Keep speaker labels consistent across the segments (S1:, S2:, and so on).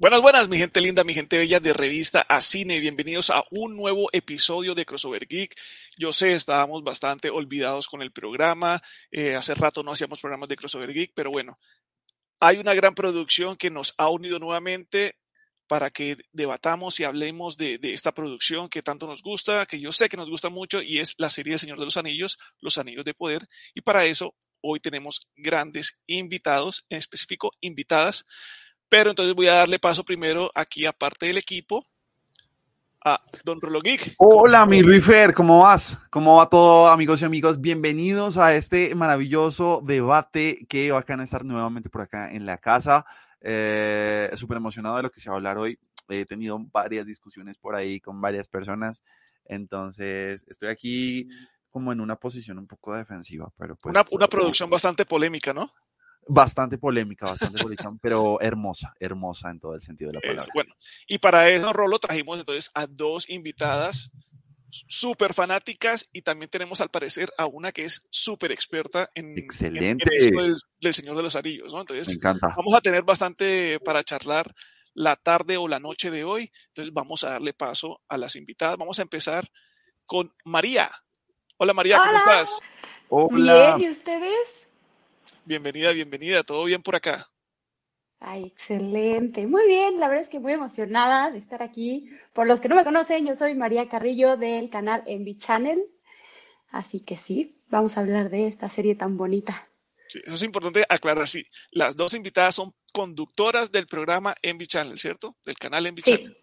S1: Buenas, buenas, mi gente linda, mi gente bella de revista a cine. Bienvenidos a un nuevo episodio de Crossover Geek. Yo sé, estábamos bastante olvidados con el programa. Eh, hace rato no hacíamos programas de Crossover Geek, pero bueno, hay una gran producción que nos ha unido nuevamente para que debatamos y hablemos de, de, esta producción que tanto nos gusta, que yo sé que nos gusta mucho, y es la serie El Señor de los Anillos, Los Anillos de Poder. Y para eso, hoy tenemos grandes invitados, en específico invitadas. Pero entonces voy a darle paso primero aquí, aparte del equipo, a Don Rolo Geek.
S2: Hola, mi Rifer, ¿cómo vas? ¿Cómo va todo, amigos y amigos? Bienvenidos a este maravilloso debate. Qué bacán estar nuevamente por acá en la casa. Eh, Súper emocionado de lo que se va a hablar hoy. He tenido varias discusiones por ahí con varias personas. Entonces, estoy aquí como en una posición un poco defensiva. Pero pues,
S1: una, una producción bastante polémica, ¿no?
S2: Bastante polémica, bastante polémica, pero hermosa, hermosa en todo el sentido de la palabra.
S1: Bueno, y para eso, Rolo, trajimos entonces a dos invitadas súper fanáticas y también tenemos al parecer a una que es súper experta en,
S2: Excelente.
S1: en del, del, Señor de los Anillos, ¿no? Entonces,
S2: Me encanta.
S1: vamos a tener bastante para charlar la tarde o la noche de hoy. Entonces, vamos a darle paso a las invitadas. Vamos a empezar con María. Hola María, ¿cómo
S3: Hola.
S1: estás?
S2: Hola.
S3: Bien, ¿y ustedes?
S1: Bienvenida, bienvenida. ¿Todo bien por acá?
S3: Ay, excelente. Muy bien, la verdad es que muy emocionada de estar aquí. Por los que no me conocen, yo soy María Carrillo del canal Envy Channel. Así que sí, vamos a hablar de esta serie tan bonita.
S1: Sí, eso es importante aclarar, sí. Las dos invitadas son conductoras del programa Envy Channel, ¿cierto? Del canal Envy
S3: Sí.
S1: Channel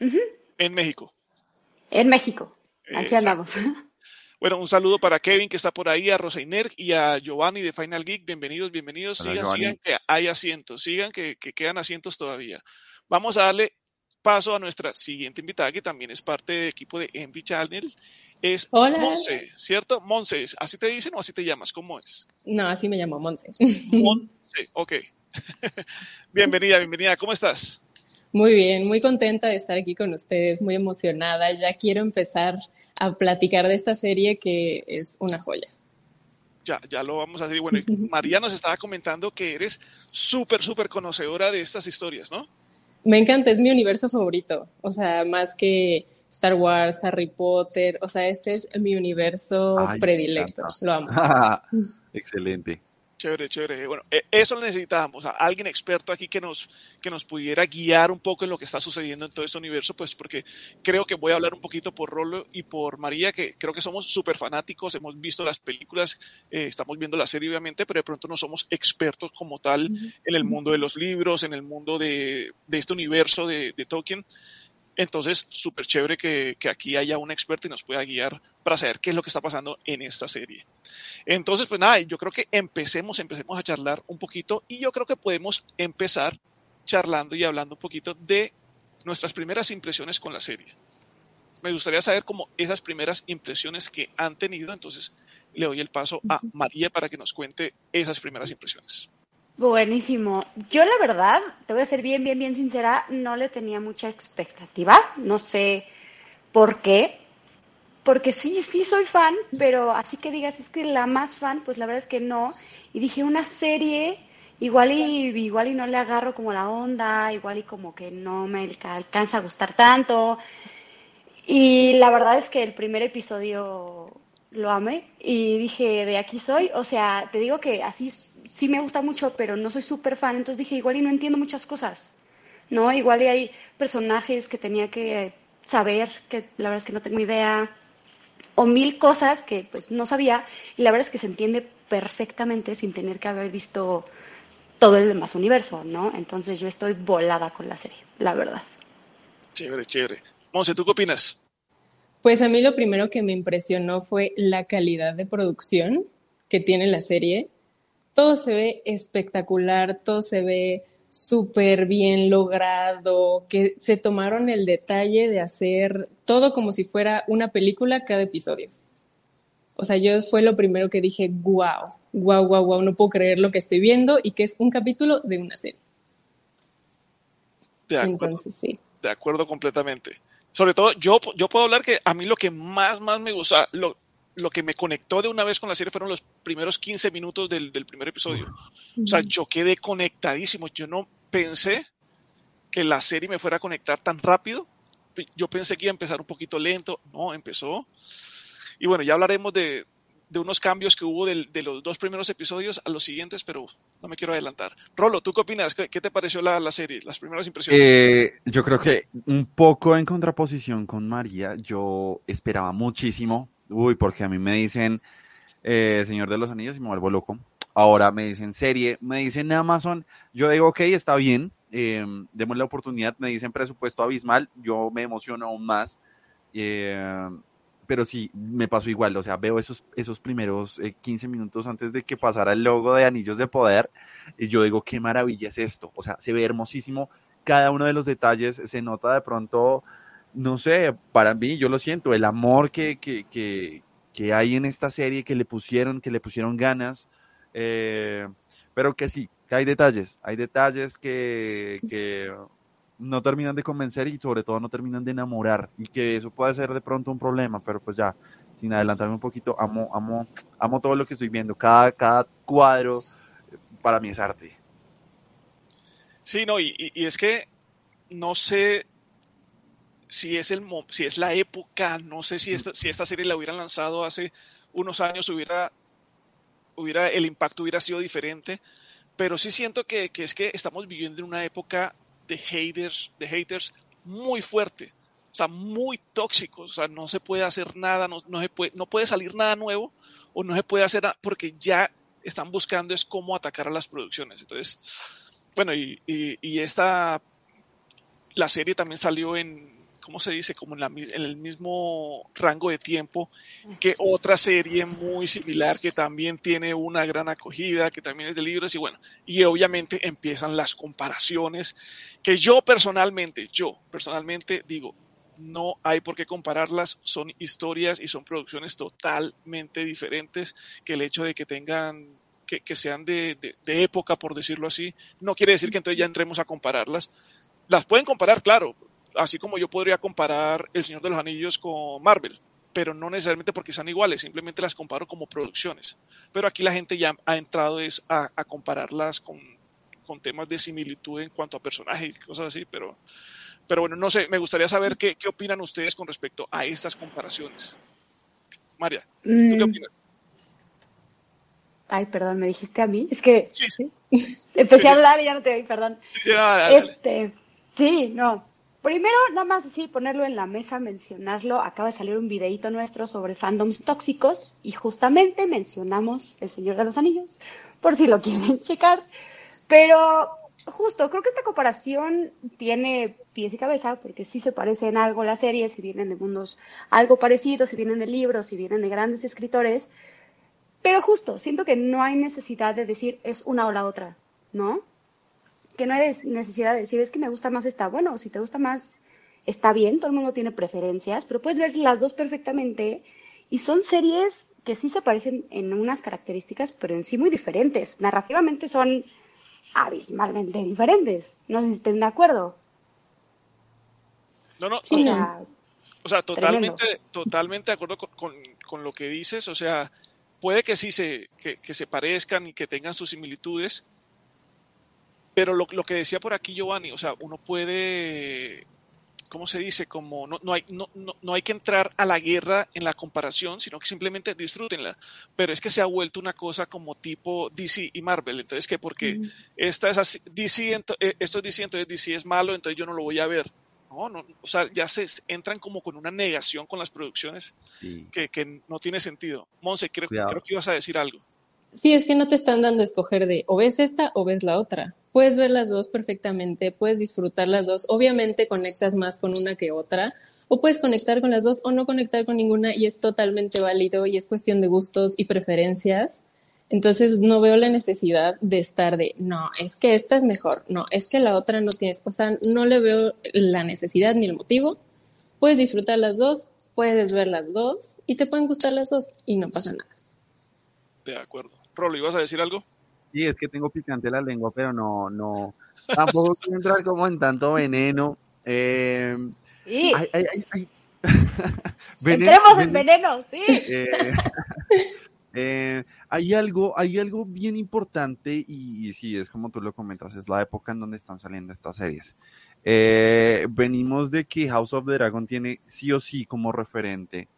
S3: Ujú.
S1: en México.
S3: En México. Aquí
S1: Exacto.
S3: andamos.
S1: Bueno, un saludo para Kevin que está por ahí, a Roseiner y a Giovanni de Final Geek. Bienvenidos, bienvenidos.
S2: Hola,
S1: sigan,
S2: Giovanni.
S1: sigan, que hay asientos. Sigan, que, que quedan asientos todavía. Vamos a darle paso a nuestra siguiente invitada, que también es parte del equipo de Envy Channel. Es
S4: Hola.
S1: Monse, ¿cierto? Monse, ¿así te dicen o así te llamas? ¿Cómo es?
S4: No, así me llamo Monse.
S1: Monse, ok. bienvenida, bienvenida. ¿Cómo estás?
S4: Muy bien, muy contenta de estar aquí con ustedes, muy emocionada. Ya quiero empezar a platicar de esta serie que es una joya.
S1: Ya, ya lo vamos a hacer. Bueno, María nos estaba comentando que eres súper, súper conocedora de estas historias, ¿no?
S4: Me encanta, es mi universo favorito. O sea, más que Star Wars, Harry Potter. O sea, este es mi universo
S2: Ay,
S4: predilecto. Lo amo.
S2: Excelente.
S1: Chévere, chévere. Bueno, eh, eso lo necesitábamos, a alguien experto aquí que nos, que nos pudiera guiar un poco en lo que está sucediendo en todo este universo, pues porque creo que voy a hablar un poquito por Rolo y por María, que creo que somos súper fanáticos, hemos visto las películas, eh, estamos viendo la serie obviamente, pero de pronto no somos expertos como tal en el mundo de los libros, en el mundo de, de este universo de, de Tolkien. Entonces, súper chévere que, que aquí haya un experto y nos pueda guiar para saber qué es lo que está pasando en esta serie. Entonces, pues nada, yo creo que empecemos, empecemos a charlar un poquito y yo creo que podemos empezar charlando y hablando un poquito de nuestras primeras impresiones con la serie. Me gustaría saber como esas primeras impresiones que han tenido, entonces le doy el paso a María para que nos cuente esas primeras impresiones.
S3: Buenísimo. Yo la verdad, te voy a ser bien, bien, bien sincera, no le tenía mucha expectativa. No sé por qué. Porque sí, sí soy fan, pero así que digas, es que la más fan, pues la verdad es que no. Y dije, una serie, igual y, igual y no le agarro como la onda, igual y como que no me alca- alcanza a gustar tanto. Y la verdad es que el primer episodio lo amé y dije, de aquí soy. O sea, te digo que así sí me gusta mucho, pero no soy súper fan. Entonces dije, igual y no entiendo muchas cosas, ¿no? Igual y hay personajes que tenía que saber, que la verdad es que no tengo idea, o mil cosas que pues no sabía. Y la verdad es que se entiende perfectamente sin tener que haber visto todo el demás universo, ¿no? Entonces yo estoy volada con la serie, la verdad.
S1: Chévere, chévere. Monse, ¿tú qué opinas?
S4: Pues a mí lo primero que me impresionó fue la calidad de producción que tiene la serie. Todo se ve espectacular, todo se ve súper bien logrado, que se tomaron el detalle de hacer todo como si fuera una película cada episodio. O sea, yo fue lo primero que dije, wow, wow, wow, wow, no puedo creer lo que estoy viendo y que es un capítulo de una serie.
S1: De acuerdo.
S4: Entonces, sí.
S1: De acuerdo completamente. Sobre todo, yo, yo puedo hablar que a mí lo que más, más me gusta, lo, lo que me conectó de una vez con la serie fueron los primeros 15 minutos del, del primer episodio. O sea, yo quedé conectadísimo. Yo no pensé que la serie me fuera a conectar tan rápido. Yo pensé que iba a empezar un poquito lento, no, empezó. Y bueno, ya hablaremos de, de unos cambios que hubo de, de, los dos primeros episodios a los siguientes, pero no me quiero adelantar. Rolo, ¿tú qué opinas? ¿Qué, qué te pareció la, la, serie, las primeras impresiones?
S2: Eh, yo creo que un poco en contraposición con María, yo esperaba muchísimo, uy, porque a mí me dicen eh, Señor de los Anillos y me vuelvo loco. Ahora me dicen serie, me dicen Amazon, yo digo, ok, está bien, eh, demos la oportunidad, me dicen presupuesto abismal, yo me emociono aún más. Eh, pero sí, me pasó igual, o sea, veo esos, esos primeros eh, 15 minutos antes de que pasara el logo de Anillos de Poder, y yo digo, qué maravilla es esto, o sea, se ve hermosísimo, cada uno de los detalles, se nota de pronto, no sé, para mí, yo lo siento, el amor que, que, que, que hay en esta serie, que le pusieron, que le pusieron ganas, eh, pero que sí, que hay detalles, hay detalles que, que no terminan de convencer y sobre todo no terminan de enamorar y que eso puede ser de pronto un problema, pero pues ya, sin adelantarme un poquito, amo, amo, amo todo lo que estoy viendo, cada, cada cuadro para mí es arte.
S1: Sí, no, y, y es que no sé si es, el, si es la época, no sé si esta, si esta serie la hubieran lanzado hace unos años, hubiera, hubiera, el impacto hubiera sido diferente, pero sí siento que, que es que estamos viviendo en una época de haters, de haters muy fuerte, o sea, muy tóxicos, o sea, no se puede hacer nada, no, no, se puede, no puede salir nada nuevo o no se puede hacer nada porque ya están buscando es cómo atacar a las producciones. Entonces, bueno, y, y, y esta, la serie también salió en, ¿cómo se dice? Como en, la, en, el mismo rango de tiempo que otra serie muy similar que también tiene una gran acogida, que también es de libros y bueno, y obviamente empiezan las comparaciones que yo personalmente, yo personalmente digo, no hay por qué compararlas, son historias y son producciones totalmente diferentes que el hecho de que tengan que, que sean de, de, de época, por decirlo así, no quiere decir que entonces ya entremos a compararlas. Las pueden comparar, claro, así como yo podría comparar El Señor de los Anillos con Marvel, pero no necesariamente porque sean iguales, simplemente las comparo como producciones. Pero aquí la gente ya ha entrado es a, a compararlas con, con, temas de similitud en cuanto a personajes y cosas así, pero, pero bueno, no sé, me gustaría saber qué, qué opinan ustedes con respecto a estas comparaciones. María, ¿tú mm. qué opinas?
S3: Ay, perdón, me dijiste a mí. Es que
S1: sí, sí.
S3: empecé sí, a hablar y ya no te oí, perdón.
S1: Dale,
S3: este, sí, no, Primero, nada más así, ponerlo en la mesa, mencionarlo. Acaba de salir un videito nuestro sobre fandoms tóxicos y justamente mencionamos El Señor de los Anillos, por si lo quieren checar. Pero justo, creo que esta comparación tiene pies y cabeza, porque sí se parece en algo las series, si vienen de mundos algo parecidos, si vienen de libros, si vienen de grandes escritores. Pero justo, siento que no hay necesidad de decir es una o la otra, ¿no? Que no hay necesidad de decir es que me gusta más esta. Bueno, si te gusta más, está bien, todo el mundo tiene preferencias, pero puedes ver las dos perfectamente y son series que sí se parecen en unas características, pero en sí muy diferentes. Narrativamente son abismalmente diferentes. No sé si estén de acuerdo.
S1: No, no, sí, o, sea, o sea, totalmente, totalmente de acuerdo con, con, con, lo que dices. O sea, puede que sí se, que, que se parezcan y que tengan sus similitudes, pero lo, lo, que decía por aquí Giovanni, o sea, uno puede, ¿cómo se dice? Como no, no, hay, no, no, no, hay que entrar a la guerra en la comparación, sino que simplemente disfrútenla. Pero es que se ha vuelto una cosa como tipo DC y Marvel. Entonces, que porque mm. esta es así, DC, ento, eh, esto es DC, entonces DC es malo, entonces yo no lo voy a ver. No, no, o sea, ya se entran como con una negación con las producciones sí. que, que, no tiene sentido. Monse, creo, creo que ibas a decir algo.
S4: Sí, es que no te están dando a escoger de o ves esta o ves la otra. Puedes ver las dos perfectamente, puedes disfrutar las dos. Obviamente conectas más con una que otra, o puedes conectar con las dos o no conectar con ninguna y es totalmente válido y es cuestión de gustos y preferencias. Entonces no veo la necesidad de estar de, no, es que esta es mejor, no, es que la otra no tienes, o sea, no le veo la necesidad ni el motivo. Puedes disfrutar las dos, puedes ver las dos y te pueden gustar las dos y no pasa nada.
S1: De acuerdo. Rolo, ¿ibas a decir algo?
S2: Sí, es que tengo picante la lengua, pero no, no, tampoco quiero entrar como en tanto veneno. Eh,
S3: sí. Ay, ay, ay, veneno, Entremos en veneno, sí.
S2: Eh, eh, hay algo, hay algo bien importante y, y, sí, es como tú lo comentas, es la época en donde están saliendo estas series. Eh, venimos de que House of the Dragon tiene sí o sí como referente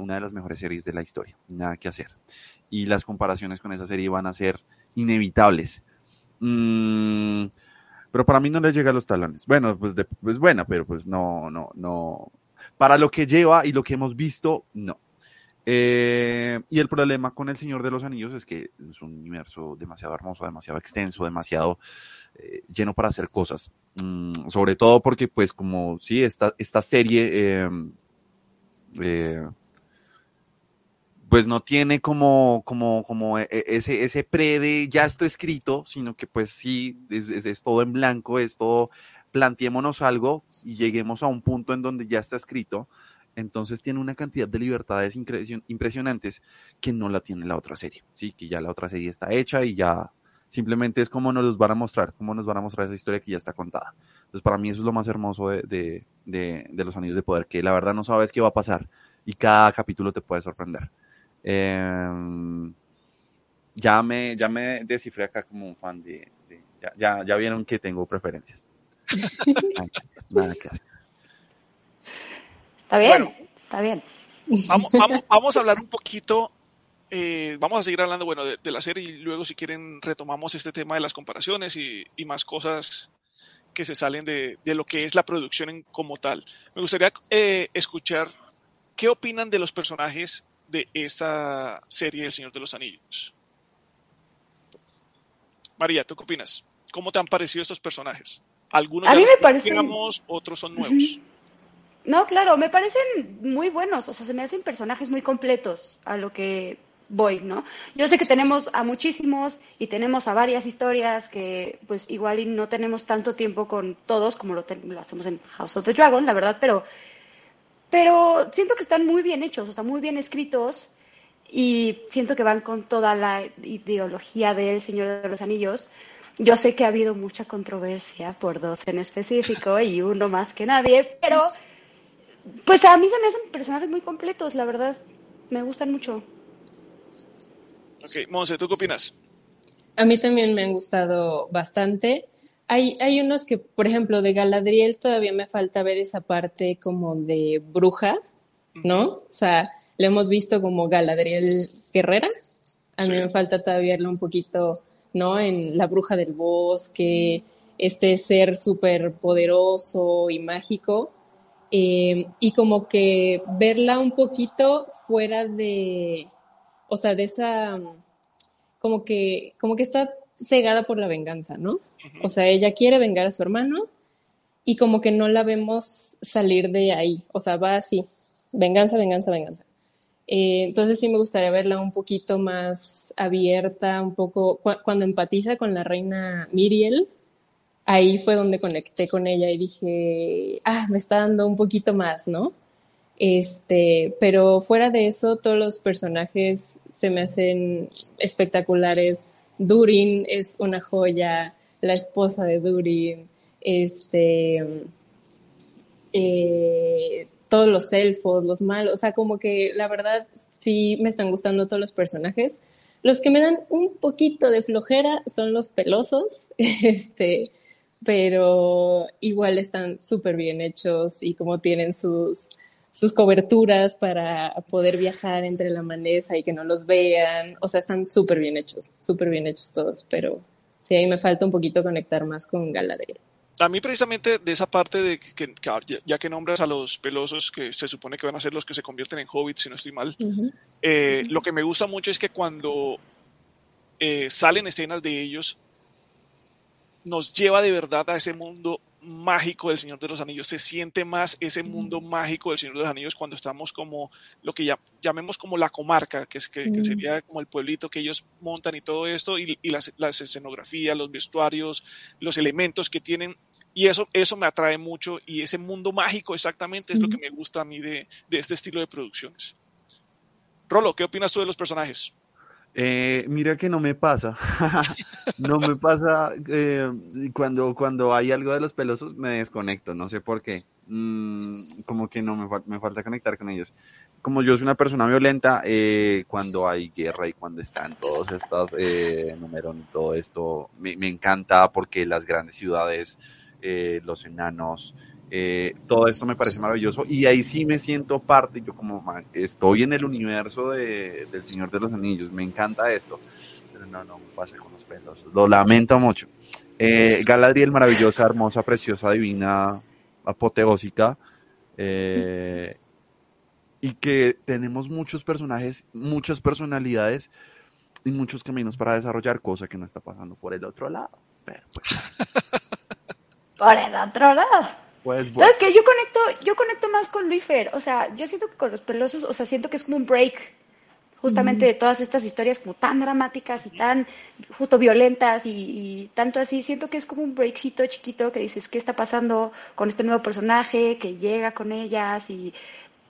S2: una de las mejores series de la historia, nada que hacer. Y las comparaciones con esa serie van a ser inevitables. Mm, pero para mí no le llega a los talones. Bueno, pues, de, pues buena, pero pues no, no, no. Para lo que lleva y lo que hemos visto, no. Eh, y el problema con El Señor de los Anillos es que es un universo demasiado hermoso, demasiado extenso, demasiado eh, lleno para hacer cosas. Mm, sobre todo porque, pues, como sí, esta, esta serie eh, pues no tiene como, como, como e, e, ese, ese pre de ya esto escrito, sino que pues sí, es, es, todo en blanco, es todo, planteémonos algo y lleguemos a un punto en donde ya está escrito. Entonces tiene una cantidad de libertades impresionantes que no la tiene la otra serie, sí, que ya la otra serie está hecha y ya simplemente es como nos los van a mostrar, cómo nos van a mostrar esa historia que ya está contada. Entonces para mí eso es lo más hermoso de, de, de, de los Anillos de Poder, que la verdad no sabes qué va a pasar y cada capítulo te puede sorprender. Eh, ya, me, ya me descifré acá como un fan de... ya, ya, vieron que tengo preferencias.
S3: Está bien, está bien.
S1: Vamos, vamos, a hablar un poquito eh, vamos a seguir hablando bueno, de, la serie y luego si quieren retomamos este tema de las comparaciones y, y más cosas que se salen de, de, lo que es la producción en, como tal. Me gustaría eh, escuchar qué opinan de los personajes de esa serie del Señor de los Anillos. María, ¿tú qué opinas? ¿Cómo te han parecido estos personajes? Algunos
S3: a mí me parecen...
S1: otros son nuevos.
S3: No, claro, me parecen muy buenos, o sea, se me hacen personajes muy completos a lo que voy, ¿no? Yo sé que tenemos a muchísimos y tenemos a varias historias que pues igual y no tenemos tanto tiempo con todos como lo, lo hacemos en House of the Dragon, la verdad, pero pero siento que están muy bien hechos, o sea, muy bien escritos y siento que van con toda la ideología del Señor de los Anillos. Yo sé que ha habido mucha controversia por dos en específico y uno más que nadie, pero pues a mí se me hacen personajes muy completos, la verdad. Me gustan mucho.
S1: Ok, Monse, ¿tú qué opinas?
S4: A mí también me han gustado bastante. Hay, hay unos que, por ejemplo, de Galadriel todavía me falta ver esa parte como de bruja, ¿no? O sea, le hemos visto como Galadriel guerrera. A mí me falta todavía verlo un poquito, ¿no? En la bruja del bosque, este ser súper poderoso y mágico. Eh, y como que verla un poquito fuera de, o sea, de esa, como que, como que está cegada por la venganza, ¿no? O sea, ella quiere vengar a su hermano y como que no la vemos salir de ahí, o sea, va así, venganza, venganza, venganza. Eh, entonces sí me gustaría verla un poquito más abierta, un poco, cuando empatiza con la reina Miriel, ahí fue donde conecté con ella y dije, ah, me está dando un poquito más, ¿no? Este, pero fuera de eso, todos los personajes se me hacen espectaculares Durin es una joya, la esposa de Durin, este, eh, todos los elfos, los malos, o sea, como que la verdad sí me están gustando todos los personajes. Los que me dan un poquito de flojera son los pelosos, este, pero igual están súper bien hechos y como tienen sus, sus coberturas para poder viajar entre la maleza y que no los vean. O sea, están súper bien hechos, súper bien hechos todos, pero sí, ahí me falta un poquito conectar más con Galadriel.
S1: A mí precisamente de esa parte de que, ya que nombras a los pelosos que se supone que van a ser los que se convierten en hobbits, si no estoy mal, eh, lo que me gusta mucho es que cuando eh, salen escenas de ellos, nos lleva de verdad a ese mundo mágico del Señor de los Anillos, se siente más ese mundo mágico del Señor de los Anillos cuando estamos como lo que ya, llamemos como la comarca, que, es, que, sería como el pueblito que ellos montan y todo esto, y, las, las, escenografías, los vestuarios, los elementos que tienen, y eso, eso me atrae mucho, y ese mundo mágico exactamente es lo que me gusta a mí de, de este estilo de producciones. Rolo, ¿qué opinas tú de los personajes?
S2: Eh, mira que no me pasa. no me pasa eh, cuando, cuando hay algo de los pelosos, me desconecto, no sé por qué. Mm, como que no me, me, falta conectar con ellos. Como yo soy una persona violenta, eh, cuando hay guerra y cuando están todos estos eh, números y todo esto, me, me, encanta porque las grandes ciudades eh, los enanos. Eh, todo esto me parece maravilloso y ahí sí me siento parte, yo como estoy en el universo de, del Señor de los Anillos, me encanta esto, pero no, no me pasa con los pelos, lo lamento mucho. Eh, Galadriel, maravillosa, hermosa, preciosa, divina, apoteósica, eh, y que tenemos muchos personajes, muchas personalidades y muchos caminos para desarrollar, cosa que no está pasando por el otro lado. Pero pues,
S3: Por el otro lado.
S2: Pues bueno.
S3: ¿Sabes qué? Yo conecto, yo conecto más con Luifer. O sea, yo siento que con los pelosos, o sea, siento que es como un break justamente de todas estas historias como tan dramáticas y tan justo violentas y, y tanto así. Siento que es como un breakcito chiquito que dices, ¿qué está pasando con este nuevo personaje que llega con ellas? Y,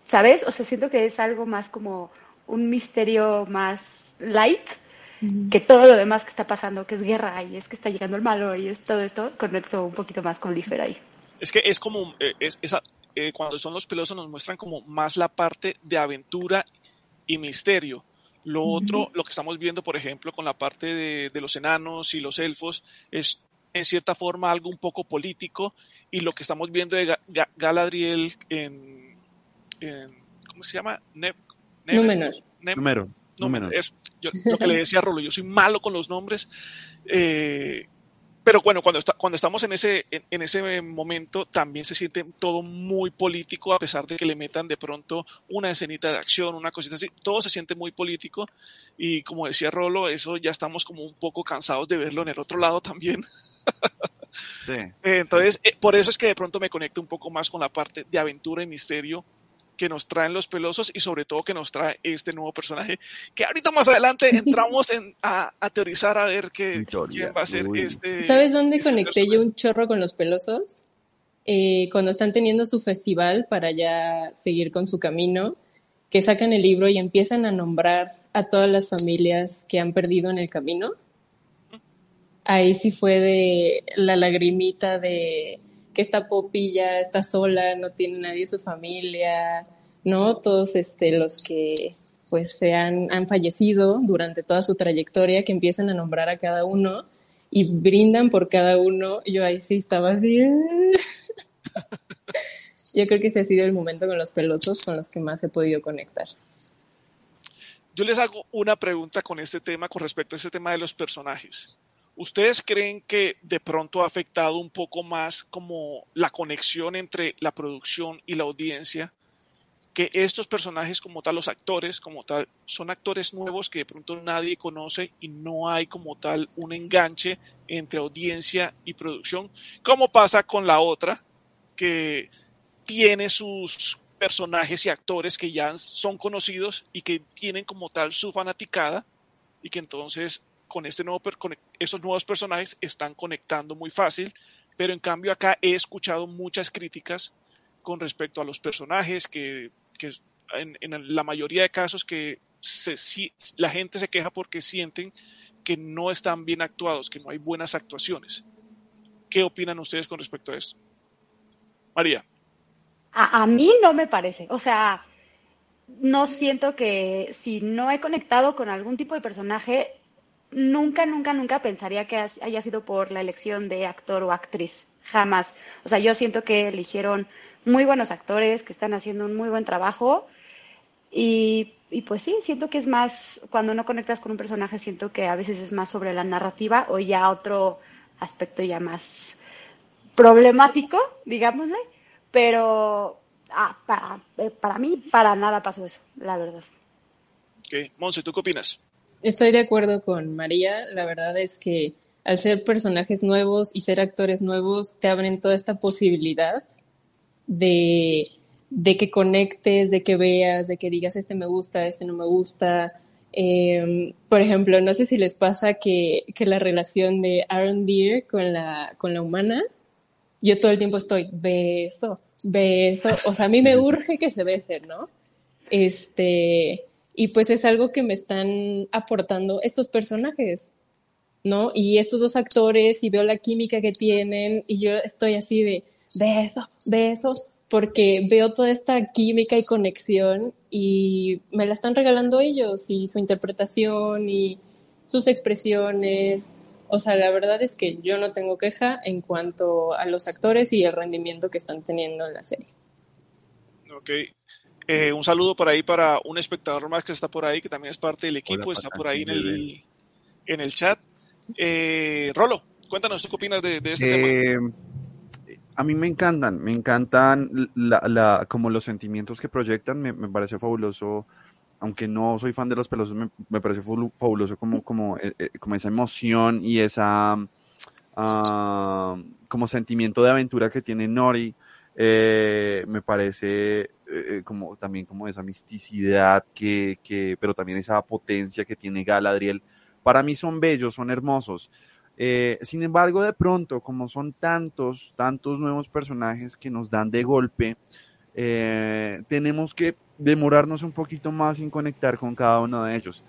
S3: ¿sabes? O sea, siento que es algo más como un misterio más light que todo lo demás que está pasando, que es guerra y es que está llegando el malo y es todo esto. Conecto un poquito más con Luifer ahí.
S1: Es que es como, eh, es, esa, eh, cuando son los pelosos nos muestran como más la parte de aventura y misterio. Lo otro, lo que estamos viendo, por ejemplo, con la parte de, de los enanos y los elfos, es en cierta forma algo un poco político y lo que estamos viendo de Ga- Ga- Galadriel en, en- ¿cómo se llama? Ne- Ne-
S4: Númenor.
S1: Ne-
S2: Número,
S1: no,
S2: número.
S1: es yo- lo que le decía a Rolo, yo soy malo con los nombres. eh, pero bueno, cuando, está, cuando estamos en ese, en, en ese momento también se siente todo muy político, a pesar de que le metan de pronto una escenita de acción, una cosita así, todo se siente muy político y como decía Rolo, eso ya estamos como un poco cansados de verlo en el otro lado también.
S2: Sí.
S1: Entonces, eh, por eso es que de pronto me conecto un poco más con la parte de aventura y misterio que nos traen los pelosos y sobre todo que nos trae este nuevo personaje que ahorita más adelante entramos en, a, a teorizar a ver qué, quién va a ser
S2: uy.
S1: este.
S4: ¿Sabes dónde
S1: este
S4: conecté
S1: personaje.
S4: yo un chorro con los pelosos? Eh, cuando están teniendo su festival para ya seguir con su camino, que sacan el libro y empiezan a nombrar a todas las familias que han perdido en el camino. Ahí sí fue de la lagrimita de que esta popilla está sola, no tiene nadie su familia, ¿no? Todos este, los que pues se han, han fallecido durante toda su trayectoria, que empiezan a nombrar a cada uno y brindan por cada uno. Yo ahí sí estaba así. Yo creo que ese ha sido el momento con los pelosos con los que más he podido conectar.
S1: Yo les hago una pregunta con este tema, con respecto a este tema de los personajes. ¿Ustedes creen que de pronto ha afectado un poco más como la conexión entre la producción y la audiencia? Que estos personajes como tal, los actores como tal, son actores nuevos que de pronto nadie conoce y no hay como tal un enganche entre audiencia y producción, como pasa con la otra, que tiene sus personajes y actores que ya son conocidos y que tienen como tal su fanaticada y que entonces con este nuevo esos nuevos personajes están conectando muy fácil, pero en cambio acá he escuchado muchas críticas con respecto a los personajes que, que en, la mayoría de casos que la gente se queja porque sienten que no están bien actuados, que no hay buenas actuaciones. ¿Qué opinan ustedes con respecto a esto? María.
S3: A, a mí no me parece. O sea, no siento que si no he conectado con algún tipo de personaje, nunca, nunca, nunca pensaría que haya sido por la elección de actor o actriz. Jamás. O sea, yo siento que eligieron muy buenos actores que están haciendo un muy buen trabajo. Y, y pues sí, siento que es más, cuando no conectas con un personaje, siento que a veces es más sobre la narrativa o ya otro aspecto ya más problemático, digámosle, pero ah, para, eh, para mí para nada pasó eso, la verdad.
S1: ¿Qué? Monse, ¿tú qué opinas?
S4: Estoy de acuerdo con María. La verdad es que al ser personajes nuevos y ser actores nuevos, te abren toda esta posibilidad de, de que conectes, de que veas, de que digas, este me gusta, este no me gusta. Eh, por ejemplo, no sé si les pasa que, que la relación de Aaron Deere con la, con la humana, yo todo el tiempo estoy, beso, beso. O sea, a mí me urge que se besen, ¿no? Este, y pues es algo que me están aportando estos personajes, ¿no? Y estos dos actores, y veo la química que tienen, y yo estoy así de beso, beso, porque veo toda esta química y conexión, y me la están regalando ellos, y su interpretación, y sus expresiones, O sea, la verdad es que yo no tengo queja en cuanto a los actores y el rendimiento que están teniendo en la serie.
S1: Ok. Eh, un saludo por ahí para un espectador más que está por ahí, que también es parte del equipo, está por ahí en el, en el chat. Eh, Rolo, cuéntanos, ¿qué opinas de, este tema?
S2: Eh, a mí me encantan, me encantan la, como los sentimientos que proyectan, me, parece fabuloso, aunque no soy fan de los pelosos, me, parece fabuloso como, como, como esa emoción y esa ah, como sentimiento de aventura que tiene Nori. me parece eh, como también como esa misticidad que, que, pero también esa potencia que tiene Galadriel. Para mí son bellos, son hermosos. Eh, sin embargo, de pronto, como son tantos, tantos nuevos personajes que nos dan de golpe, eh, tenemos que demorarnos un poquito más en conectar con cada uno de ellos.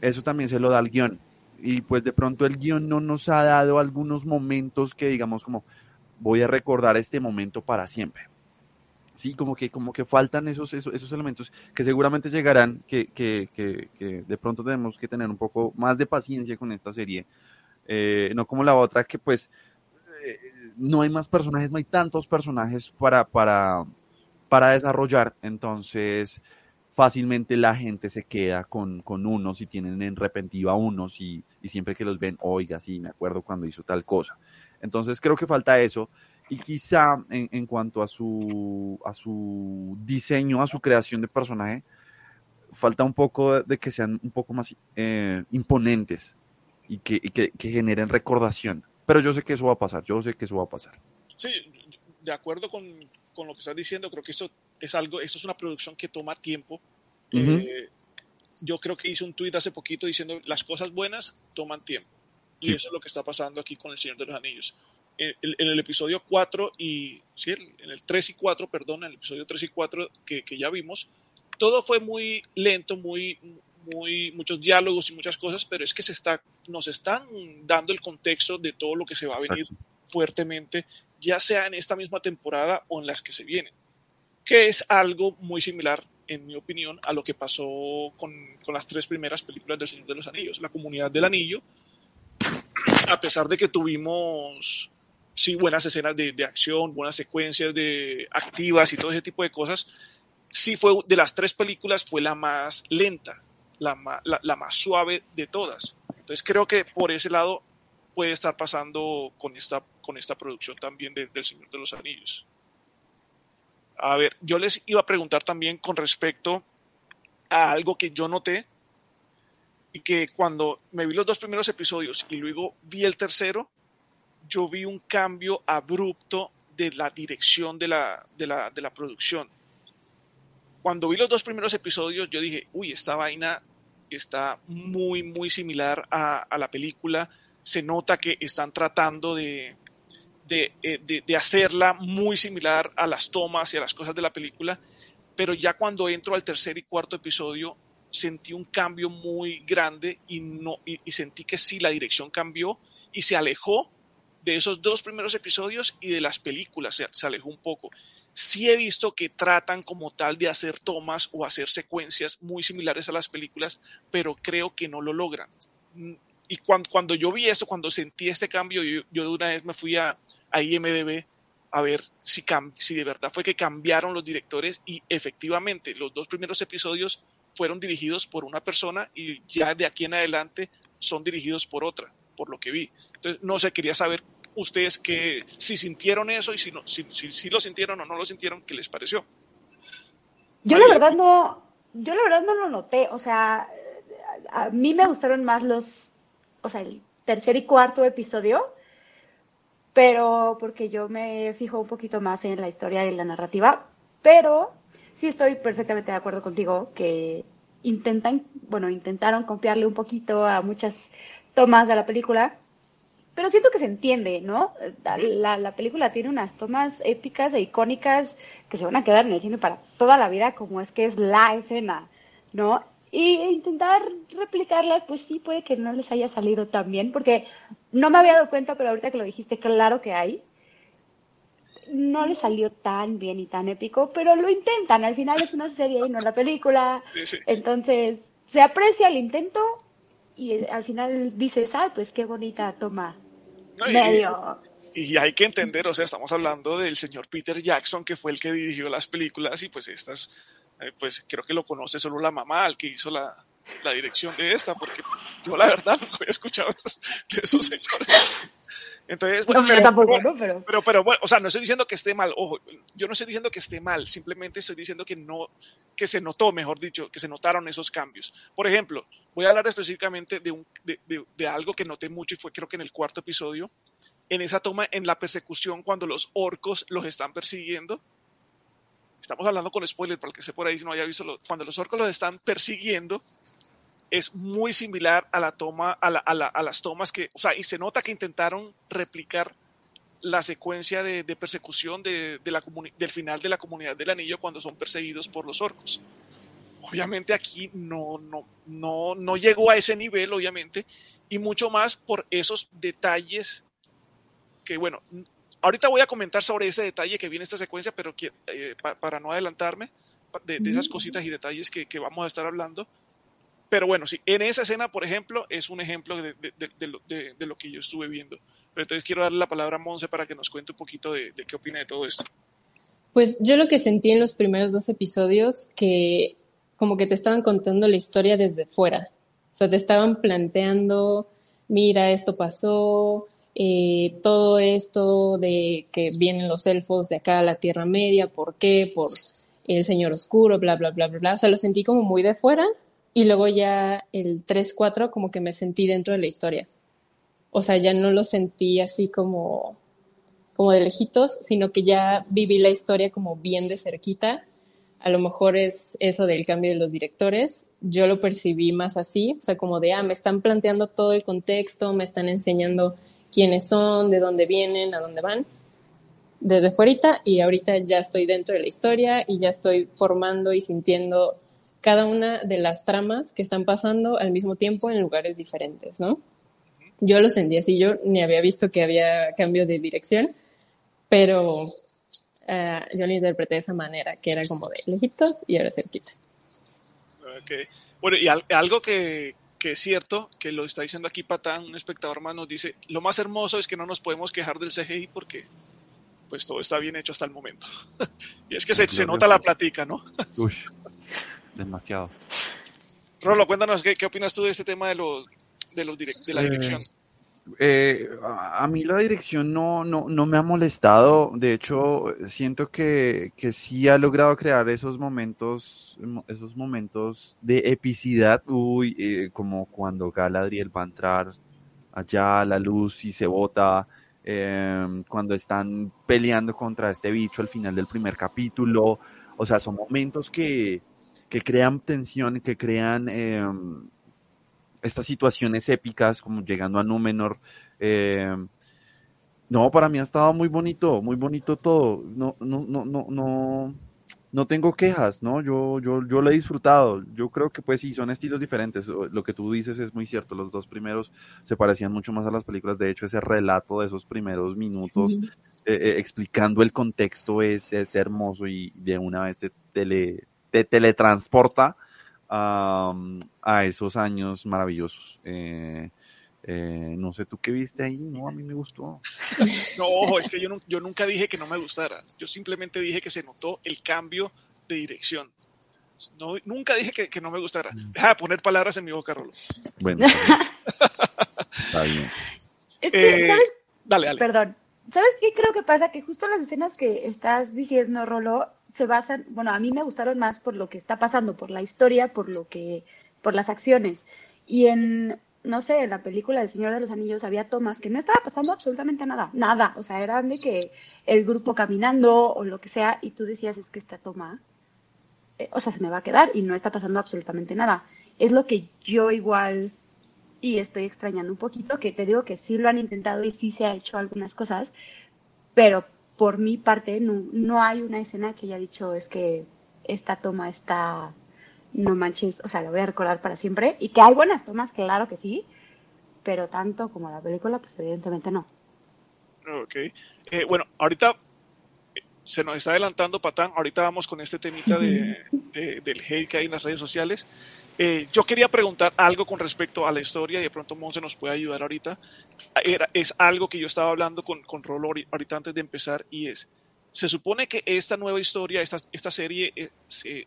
S2: Eso también se lo da el guion. Y pues de pronto el guion no nos ha dado algunos momentos que digamos como voy a recordar este momento para siempre. Sí, como que, como que faltan esos, esos, elementos que seguramente llegarán, que, que, que, de pronto tenemos que tener un poco más de paciencia con esta serie. Eh, no como la otra que pues eh, no hay más personajes, no hay tantos personajes para, para, para desarrollar, entonces fácilmente la gente se queda con, con unos y tienen en repentiva unos y, y siempre que los ven, oiga, sí, me acuerdo cuando hizo tal cosa. Entonces creo que falta eso y quizá en, en, cuanto a su, a su diseño, a su creación de personaje, falta un poco de que sean un poco más eh, imponentes y, que, y que, que, generen recordación. Pero yo sé que eso va a pasar, yo sé que eso va a pasar.
S1: Sí, de acuerdo con, con lo que estás diciendo, creo que eso es algo, eso es una producción que toma tiempo. eh, yo creo que hice un tuit hace poquito diciendo las cosas buenas toman tiempo. Y sí. eso es lo que está pasando aquí con El Señor de los Anillos en, el episodio 4 y, sí, en el 3 y 4, perdón, en el episodio 3 y 4 que, que ya vimos, todo fue muy lento, muy, muy, muchos diálogos y muchas cosas, pero es que se está, nos están dando el contexto de todo lo que se va a venir Exacto. fuertemente, ya sea en esta misma temporada o en las que se vienen, que es algo muy similar, en mi opinión, a lo que pasó con, con las tres primeras películas del Señor de los Anillos, la comunidad del anillo, a pesar de que tuvimos sí, buenas escenas de, de, acción, buenas secuencias de activas y todo ese tipo de cosas, sí fue de las tres películas fue la más lenta, la, la, la más suave de todas. Entonces creo que por ese lado puede estar pasando con esta, con esta producción también de, del Señor de los Anillos. A ver, yo les iba a preguntar también con respecto a algo que yo noté y que cuando me vi los dos primeros episodios y luego vi el tercero, yo vi un cambio abrupto de la dirección de la, de la, de la producción. Cuando vi los dos primeros episodios, yo dije, uy, esta vaina está muy, muy similar a, a la película. Se nota que están tratando de, de, eh, de, hacerla muy similar a las tomas y a las cosas de la película. Pero ya cuando entro al tercer y cuarto episodio, sentí un cambio muy grande y, no, y sentí que sí, la dirección cambió y se alejó de esos dos primeros episodios y de las películas se, se, alejó un poco. Sí he visto que tratan como tal de hacer tomas o hacer secuencias muy similares a las películas, pero creo que no lo logran. Y cuando, cuando yo vi esto, cuando sentí este cambio, yo, yo de una vez me fui a, a IMDB a ver si, si de verdad fue que cambiaron los directores y efectivamente los dos primeros episodios fueron dirigidos por una persona y ya de aquí en adelante son dirigidos por otra, por lo que vi. Entonces, no sé, quería saber ustedes que si sintieron eso y si, no, si, si, si, lo sintieron o no lo sintieron, ¿qué les pareció?
S3: Yo la verdad no, yo la verdad no lo noté, o sea, a mí me gustaron más los, o sea, el tercer y cuarto episodio, pero porque yo me fijo un poquito más en la historia y la narrativa, pero sí estoy perfectamente de acuerdo contigo que intentan, bueno, intentaron copiarle un poquito a muchas tomas de la película, pero siento que se entiende, ¿no? La, la, película tiene unas tomas épicas e icónicas que se van a quedar en el cine para toda la vida, como es que es la escena, ¿no? Y intentar replicarlas, pues sí, puede que no les haya salido tan bien, porque no me había dado cuenta, pero ahorita que lo dijiste, claro que hay. No les salió tan bien y tan épico, pero lo intentan. Al final es una serie y no la película. Entonces, se aprecia el intento, y al final dices, ah, pues qué bonita toma.
S1: No, y-
S3: Medio.
S1: Y hay que entender, o sea, estamos hablando del señor Peter Jackson, que fue el que dirigió las películas, y pues estas, eh, pues creo que lo conoce solo la mamá, al que hizo la, la dirección de esta, porque yo la verdad nunca había escuchado de esos señores. Entonces, bueno,
S3: No,
S1: pero-
S3: tampoco, ¿no? Pero
S1: pero, pero bueno, o sea, no estoy diciendo que esté mal, ojo, yo no estoy diciendo que esté mal, simplemente estoy diciendo que no, que se notó, mejor dicho, que se notaron esos cambios. Por ejemplo, voy a hablar específicamente de, un, de, de- de algo que noté mucho y fue creo que en el cuarto episodio, en esa toma, en la persecución, cuando los orcos los están persiguiendo. Estamos hablando con spoiler, para el que esté por ahí si no haya visto, lo- cuando los orcos los están persiguiendo, es muy similar a la toma, a, la- a la- a las tomas que, o sea, y se nota que intentaron replicar la secuencia de, de persecución de, de la del final de la comunidad del anillo cuando son perseguidos por los orcos. Obviamente aquí no, no, no, no llegó a ese nivel, obviamente, y mucho más por esos detalles que, bueno, ahorita voy a comentar sobre ese detalle que viene esta secuencia, pero eh, pa- para no adelantarme de, de esas cositas y detalles que, que vamos a estar hablando. Pero bueno, sí, en esa escena, por ejemplo, es un ejemplo de, de- de- lo, de- lo que yo estuve viendo. Pero entonces quiero darle la palabra a Monse para que nos cuente un poquito de, de qué opina de todo esto.
S4: Pues yo lo que sentí en los primeros dos episodios, que como que te estaban contando la historia desde fuera. O sea, te estaban planteando, mira, esto pasó, eh, todo esto de que vienen los elfos de acá a la Tierra Media, ¿por qué? Por el Señor Oscuro, bla, bla, bla, bla, bla. O sea, lo sentí como muy de fuera y luego ya el 3-4 como que me sentí dentro de la historia. O sea, ya no lo sentí así como como de lejitos, sino que ya viví la historia como bien de cerquita. A lo mejor es eso del cambio de los directores. Yo lo percibí más así, o sea, como de, ah, me están planteando todo el contexto, me están enseñando quiénes son, de dónde vienen, a dónde van, desde fuera y ahorita ya estoy dentro de la historia y ya estoy formando y sintiendo cada una de las tramas que están pasando al mismo tiempo en lugares diferentes, ¿no? Yo lo sentí así, yo ni había visto que había cambio de dirección, pero ah, yo lo interpreté de esa manera, que era como de lejitos y ahora cerquita.
S1: Ok. Bueno, y al- algo que, que es cierto, que lo está diciendo aquí Patán, un espectador más, nos dice, lo más hermoso es que no nos podemos quejar del CGI porque pues todo está bien hecho hasta el momento. y es que se, se nota la platica, ¿no?
S2: Uy, demasiado.
S1: Rolo, cuéntanos, ¿qué, qué opinas tú de este tema de, los, de, los direct- de la
S2: Eh,
S1: dirección?
S2: Eh, a a mí la dirección no, no, no me ha molestado. De hecho, siento que, que sí ha logrado crear esos momentos, mo- esos momentos de epicidad. Uy, eh, como cuando Galadriel va a entrar allá a la luz y se bota. eh, cuando están peleando contra este bicho al final del primer capítulo. O sea, son momentos que, que crean tensión, que crean em, estas situaciones épicas, como llegando a Númenor. eh, no, para mí ha estado muy bonito, muy bonito todo. No, no, no, no, no, no tengo quejas, ¿no? Yo, yo, yo lo he disfrutado. Yo creo que pues sí, son estilos diferentes. Lo que tú dices es muy cierto. Los dos primeros se parecían mucho más a las películas. De hecho, ese relato de esos primeros minutos eh, eh, explicando el contexto es, es hermoso y de una vez te, tele, te teletransporta a, a esos años maravillosos. Eh, eh, no sé tú qué viste ahí, no, a mí me gustó.
S1: No, ojo, es que yo, nu- yo nunca dije que no me gustara. Yo simplemente dije que se notó el cambio de dirección. No, nunca dije que, que no me gustara. Deja de poner palabras en mi boca, Rolo.
S2: Bueno, está bien. Está bien.
S3: Es que,
S1: Eh,
S3: ¿sabes?
S1: Dale, dale.
S3: Perdón. ¿Sabes qué creo que pasa? Que justo las escenas que estás diciendo, Rolo, se basan, bueno, a mí me gustaron más por lo que está pasando, por la historia, por lo que, por las acciones. Y en, no sé, en la película del Señor de los Anillos había tomas que no estaba pasando absolutamente nada, nada. O sea, eran de que el grupo caminando o lo que sea, y tú decías, es que esta toma, eh, o sea, se me va a quedar y no está pasando absolutamente nada. Es lo que yo igual y estoy extrañando un poquito, que te digo que sí lo han intentado y sí se ha hecho algunas cosas, pero por mi parte no, no hay una escena que haya dicho es que esta toma está, no manches, o sea, la voy a recordar para siempre, y que hay buenas tomas, claro que sí, pero tanto como la película, pues evidentemente no.
S1: Ok. Eh, bueno, ahorita eh, se nos está adelantando Patán. Ahorita vamos con este temita de, de- del hate que hay en las redes sociales. Eh, yo quería preguntar algo con respecto a la historia y de pronto Monse nos puede ayudar ahorita. Era, es algo que yo estaba hablando con, con Rolo ahorita antes de empezar y es, se supone que esta nueva historia, esta, esta serie eh, se,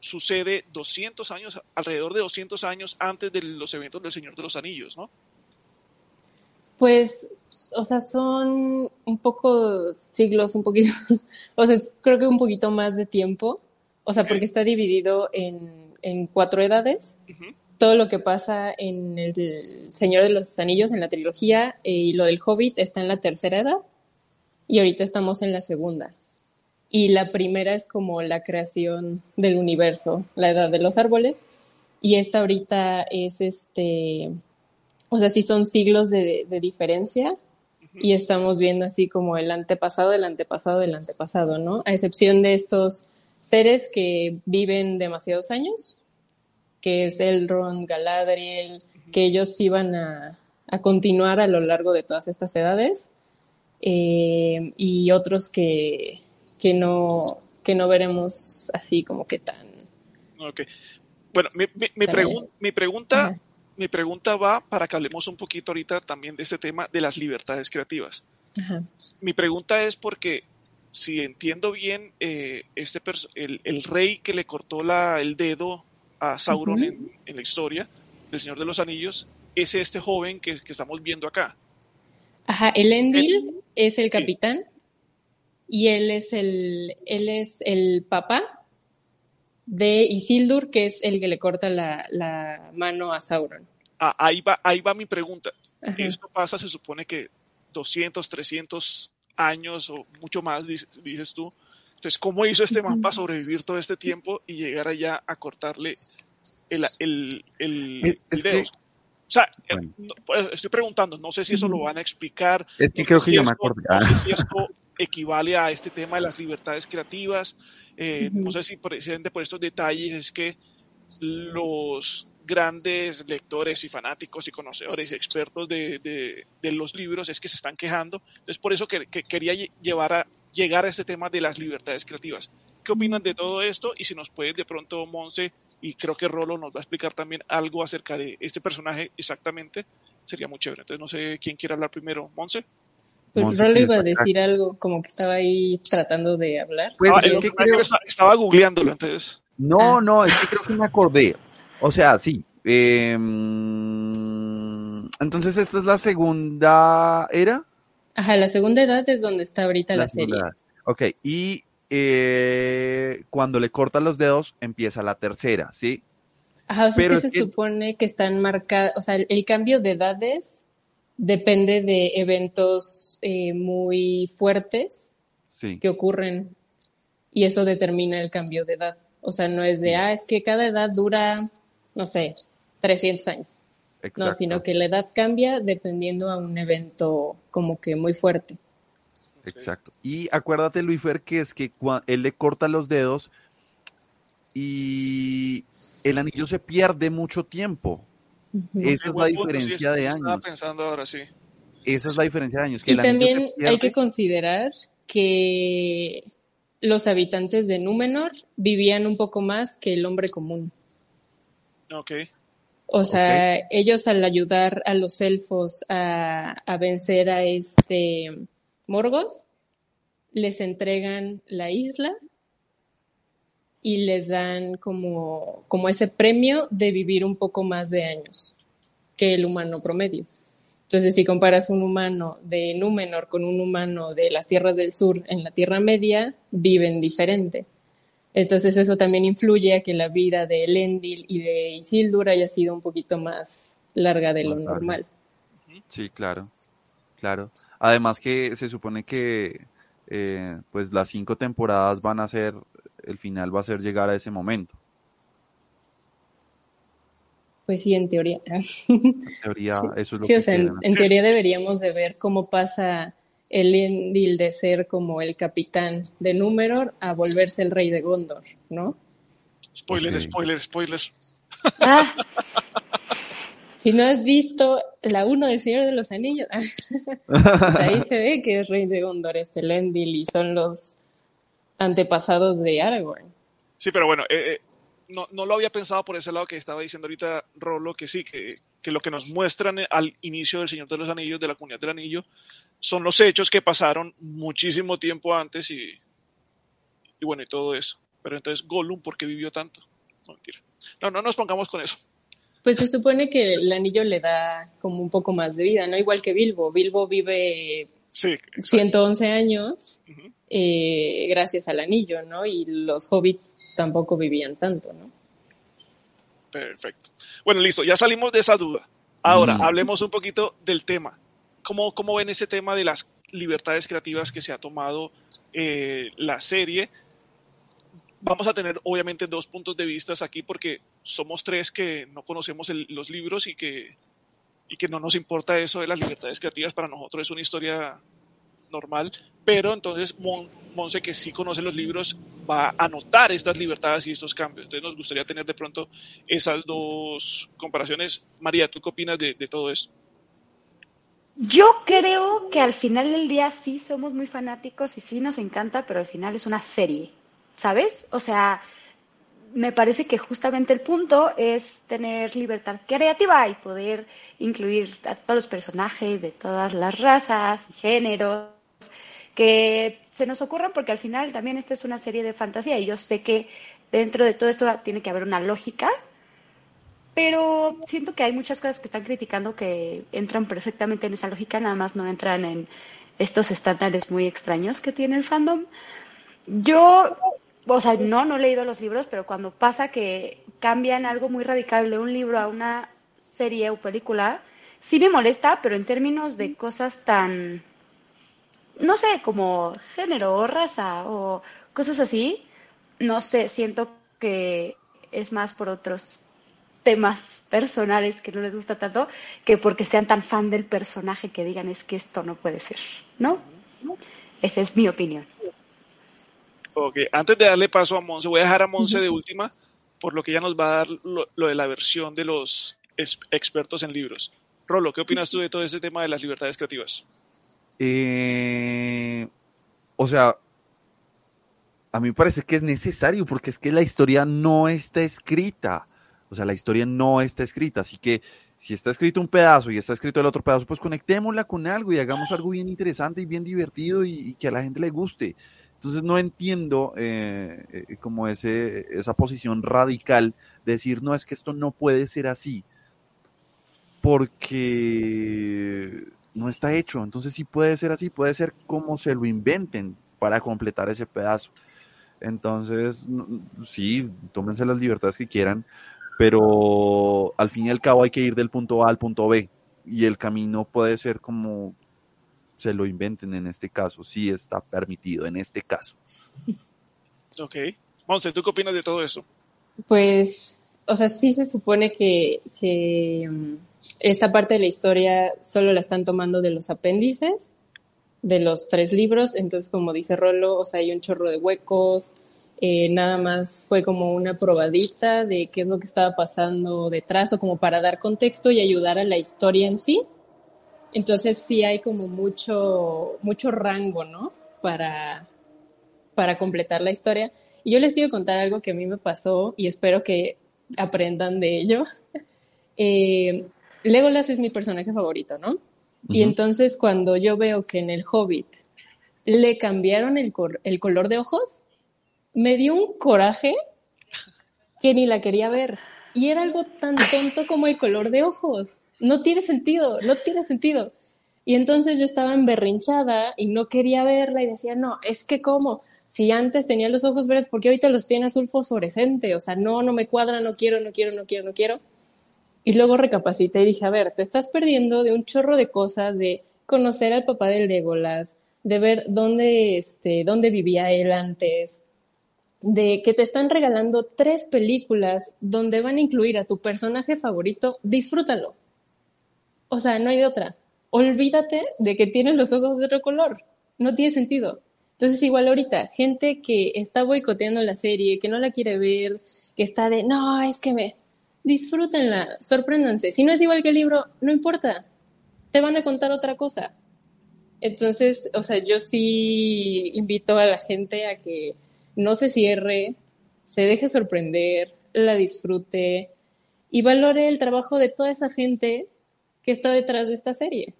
S1: sucede 200 años, alrededor de 200 años antes de los eventos del Señor de los Anillos, ¿no?
S4: Pues, o sea, son un poco siglos, un poquito, o sea, creo que un poquito más de tiempo, o sea, porque está dividido en, en cuatro edades. Todo lo que pasa en el Señor de los Anillos, en la trilogía, eh, y lo del Hobbit está en la tercera edad, y ahorita estamos en la segunda. Y la primera es como la creación del universo, la edad de los árboles, y esta ahorita es este o sea, sí son siglos de, diferencia y estamos viendo así como el antepasado, el antepasado, el antepasado, ¿no? A excepción de estos seres que viven demasiados años, que es Elrond, Galadriel, que ellos iban a, continuar a lo largo de todas estas edades, eh, y otros que, que, no, que no veremos así como que tan...
S1: Ok. Bueno, mi, mi, pregunta mi pregunta va para que hablemos un poquito ahorita también de este tema de las libertades creativas. Mi pregunta es porque, si entiendo bien, eh, este el, el, rey que le cortó la, el dedo a Sauron en, la historia del Señor de los Anillos es este joven que, que estamos viendo acá.
S4: Ajá, el Endil es el capitán y él es el, él es el papá de Isildur, que es el que le corta la, mano a Sauron.
S1: Ah, ahí, va, ahí va mi pregunta. Esto pasa, se supone que 200, 300 años o mucho más, dices, tú. Entonces, ¿cómo hizo este man para sobrevivir todo este tiempo y llegar allá a cortarle el, el, el, dedo? O sea, eh, pues, estoy preguntando, no sé si eso lo van a explicar.
S2: Es que creo que yo me
S1: acuerdo. No sé si esto equivale a este tema de las libertades creativas. Eh, no sé si precisamente por estos detalles es que los grandes lectores y fanáticos y conocedores y expertos de, de, los libros es que se están quejando. Entonces, por eso que, quería llevar a, llegar a este tema de las libertades creativas. ¿Qué opinan de todo esto? Y si nos puede de pronto, Monse, y creo que Rolo nos va a explicar también algo acerca de este personaje exactamente, sería muy chévere. Entonces, no sé quién quiere hablar primero, Monse.
S4: Pues Rolo iba a decir algo, como que estaba ahí tratando de hablar.
S1: Pues ah, estaba googleándolo, entonces.
S2: No, ah. no, es que creo que me acordé. O sea, sí. Em, entonces, ¿esta es la segunda era?
S4: Ajá, la segunda edad es donde está ahorita la, serie.
S2: Ok, y eh, cuando le cortan los dedos, empieza la tercera, ¿sí?
S4: Ajá, o sea que se supone que están marcadas, o sea, el cambio de edades depende de eventos eh, muy fuertes que ocurren y eso determina el cambio de edad. O sea, no es de, ah, es que cada edad dura, no sé, 300 años. No, sino que la edad cambia dependiendo a un evento como que muy fuerte.
S2: Exacto. Y acuérdate, Luifer, que es que él le corta los dedos y el anillo se pierde mucho tiempo. Esa es la diferencia de años. Estaba
S1: pensando ahora, sí.
S2: Esa es la diferencia de años.
S4: y también hay que considerar que los habitantes de Númenor vivían un poco más que el hombre común.
S1: Ok.
S4: O sea, ellos al ayudar a los elfos a, vencer a este Morgoth, les entregan la isla y les dan como, como ese premio de vivir un poco más de años que el humano promedio. Entonces, si comparas un humano de Númenor con un humano de las tierras del sur en la Tierra Media, viven diferente. Entonces, eso también influye a que la vida de Elendil y de Isildur haya sido un poquito más larga de lo normal.
S2: Sí, claro, claro. Además que se supone que eh, pues las cinco temporadas van a ser, el final va a ser llegar a ese momento.
S4: Pues sí, en teoría.
S2: En teoría, eso es lo
S4: sí, o sea, en, teoría deberíamos de ver cómo pasa el Endil de ser como el capitán de Númenor a volverse el rey de Gondor, ¿no?
S1: Spoiler, spoiler, spoiler.
S4: Ah. si no has visto la 1 del Señor de los Anillos, pues ahí se ve que es rey de Gondor este Lendil y son los antepasados de Aragorn.
S1: Sí, pero bueno, eh, eh no, no, lo había pensado por ese lado que estaba diciendo ahorita Rolo, que sí, que, que, lo que nos muestran al inicio del Señor de los Anillos, de la comunidad del Anillo, son los hechos que pasaron muchísimo tiempo antes y, y bueno, y todo eso. Pero entonces, Gollum, ¿por qué vivió tanto? No, mentira. No, no nos pongamos con eso.
S4: Pues se supone que el anillo le da como un poco más de vida, ¿no? Igual que Bilbo. Bilbo vive
S1: sí,
S4: 111 años uh -huh. Eh, gracias al anillo, ¿no? Y los hobbits tampoco vivían tanto, ¿no?
S1: Perfecto. Bueno, listo, ya salimos de esa duda. Ahora, mm. hablemos un poquito del tema. ¿Cómo, ¿Cómo ven ese tema de las libertades creativas que se ha tomado eh, la serie? Vamos a tener obviamente dos puntos de vista aquí porque somos tres que no conocemos el, los libros y que, y que no nos importa eso de las libertades creativas. Para nosotros es una historia normal, pero entonces Mon, Monse, que sí conoce los libros, va a notar estas libertades y estos cambios. Entonces nos gustaría tener de pronto esas dos comparaciones. María, ¿tú qué opinas de, de todo esto?
S3: Yo creo que al final del día sí somos muy fanáticos y sí nos encanta, pero al final es una serie, ¿sabes? O sea, me parece que justamente el punto es tener libertad creativa y poder incluir a todos los personajes de todas las razas y géneros que se nos ocurran, porque al final también esta es una serie de fantasía y yo sé que dentro de todo esto tiene que haber una lógica, pero siento que hay muchas cosas que están criticando que entran perfectamente en esa lógica, nada más no entran en estos estándares muy extraños que tiene el fandom. Yo o sea, no, no he leído los libros, pero cuando pasa que cambian algo muy radical de un libro a una serie o película, sí me molesta, pero en términos de cosas tan, no sé, como género o raza o cosas así, no sé, siento que es más por otros temas personales que no les gusta tanto que porque sean tan fan del personaje que digan es que esto no puede ser, ¿no? Esa es mi opinión.
S1: Ok, antes de darle paso a Monse, voy a dejar a Monse de última, por lo que ella nos va a dar lo, lo de la versión de los ex expertos en libros. Rolo, ¿qué opinas tú de todo este tema de las libertades creativas?
S2: Eh, o sea, a mí me parece que es necesario porque es que la historia no está escrita. O sea, la historia no está escrita, así que si está escrito un pedazo y está escrito el otro pedazo, pues conectémosla con algo y hagamos algo bien interesante y bien divertido y, que a la gente le guste. Entonces no entiendo eh, eh, como ese, esa posición radical de decir, no, es que esto no puede ser así, porque no está hecho. Entonces sí puede ser así, puede ser como se lo inventen para completar ese pedazo. Entonces, sí, tómense las libertades que quieran, pero al fin y al cabo hay que ir del punto A al punto B y el camino puede ser como se lo inventen en este caso, sí está permitido en este caso.
S1: Ok. Monse, ¿tú qué opinas de todo eso?
S4: Pues, o sea, sí se supone que, que esta parte de la historia solo la están tomando de los apéndices, de los tres libros, entonces como dice Rolo, o sea, hay un chorro de huecos, eh, nada más fue como una probadita de qué es lo que estaba pasando detrás o como para dar contexto y ayudar a la historia en sí. Entonces sí hay como mucho, mucho rango, ¿no? Para, para completar la historia. Y yo les quiero contar algo que a mí me pasó y espero que aprendan de ello. Eh, Legolas es mi personaje favorito, ¿no? Uh -huh. Y entonces cuando yo veo que en el Hobbit le cambiaron el, el color de ojos, me dio un coraje que ni la quería ver. Y era algo tan tonto como el color de ojos no tiene sentido, no tiene sentido. Y entonces yo estaba emberrinchada y no quería verla y decía, no, es que como, si antes tenía los ojos verdes, ¿por qué ahorita los tiene azul fosforescente? O sea, no, no me cuadra, no quiero, no quiero, no quiero, no quiero. Y luego recapacité y dije, a ver, te estás perdiendo de un chorro de cosas, de conocer al papá de Legolas, de ver dónde, este, dónde vivía él antes, de que te están regalando tres películas donde van a incluir a tu personaje favorito, disfrútalo. O sea, no hay de otra. Olvídate de que tienen los ojos de otro color. No tiene sentido. Entonces, igual ahorita, gente que está boicoteando la serie, que no la quiere ver, que está de, no, es que me... Disfrútenla, sorpréndanse. Si no es igual que el libro, no importa. Te van a contar otra cosa. Entonces, o sea, yo sí invito a la gente a que no se cierre, se deje sorprender, la disfrute y valore el trabajo de toda esa gente que está detrás de esta serie.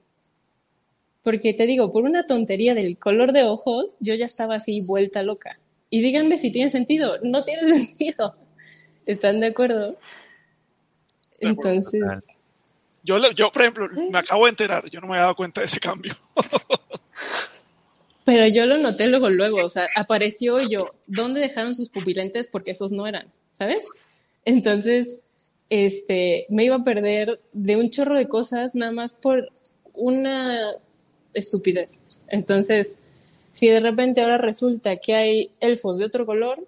S4: Porque te digo, por una tontería del color de ojos, yo ya estaba así vuelta loca. Y díganme si tiene sentido. No tiene sentido. ¿Están de acuerdo? Entonces...
S1: Yo, yo, por ejemplo, me acabo de enterar, yo no me había dado cuenta de ese cambio.
S4: Pero yo lo noté luego, luego, o sea, apareció y yo, ¿dónde dejaron sus pupilentes? Porque esos no eran, ¿sabes? Entonces, este, me iba a perder de un chorro de cosas nada más por una estupidez. Entonces, si de repente ahora resulta que hay elfos de otro color,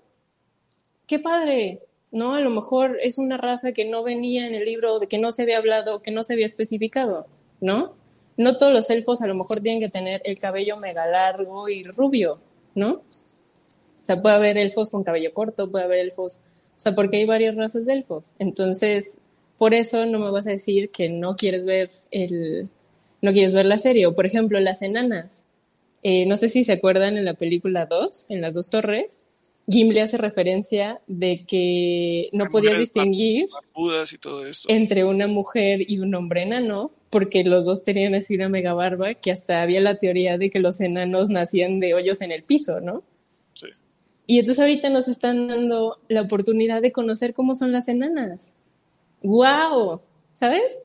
S4: qué padre, ¿no? A lo mejor es una raza que no venía en el libro, de que no se había hablado, que no se había especificado, ¿no? No todos los elfos a lo mejor tienen que tener el cabello mega largo y rubio, ¿no? O sea, puede haber elfos con cabello corto, puede haber elfos, o sea, porque hay varias razas de elfos. Entonces, por eso no me vas a decir que no quieres ver el, no quieres ver la serie. O, por ejemplo, las enanas. Eh, no sé si se acuerdan en la película 2, en las dos torres, Gimli hace referencia de que no podía distinguir entre una mujer y un hombre enano, porque los dos tenían así una mega barba, que hasta había la teoría de que los enanos nacían de hoyos en el piso, ¿no? Sí. Y entonces ahorita nos están dando la oportunidad de conocer cómo son las enanas. ¡Wow! ¿Sabes?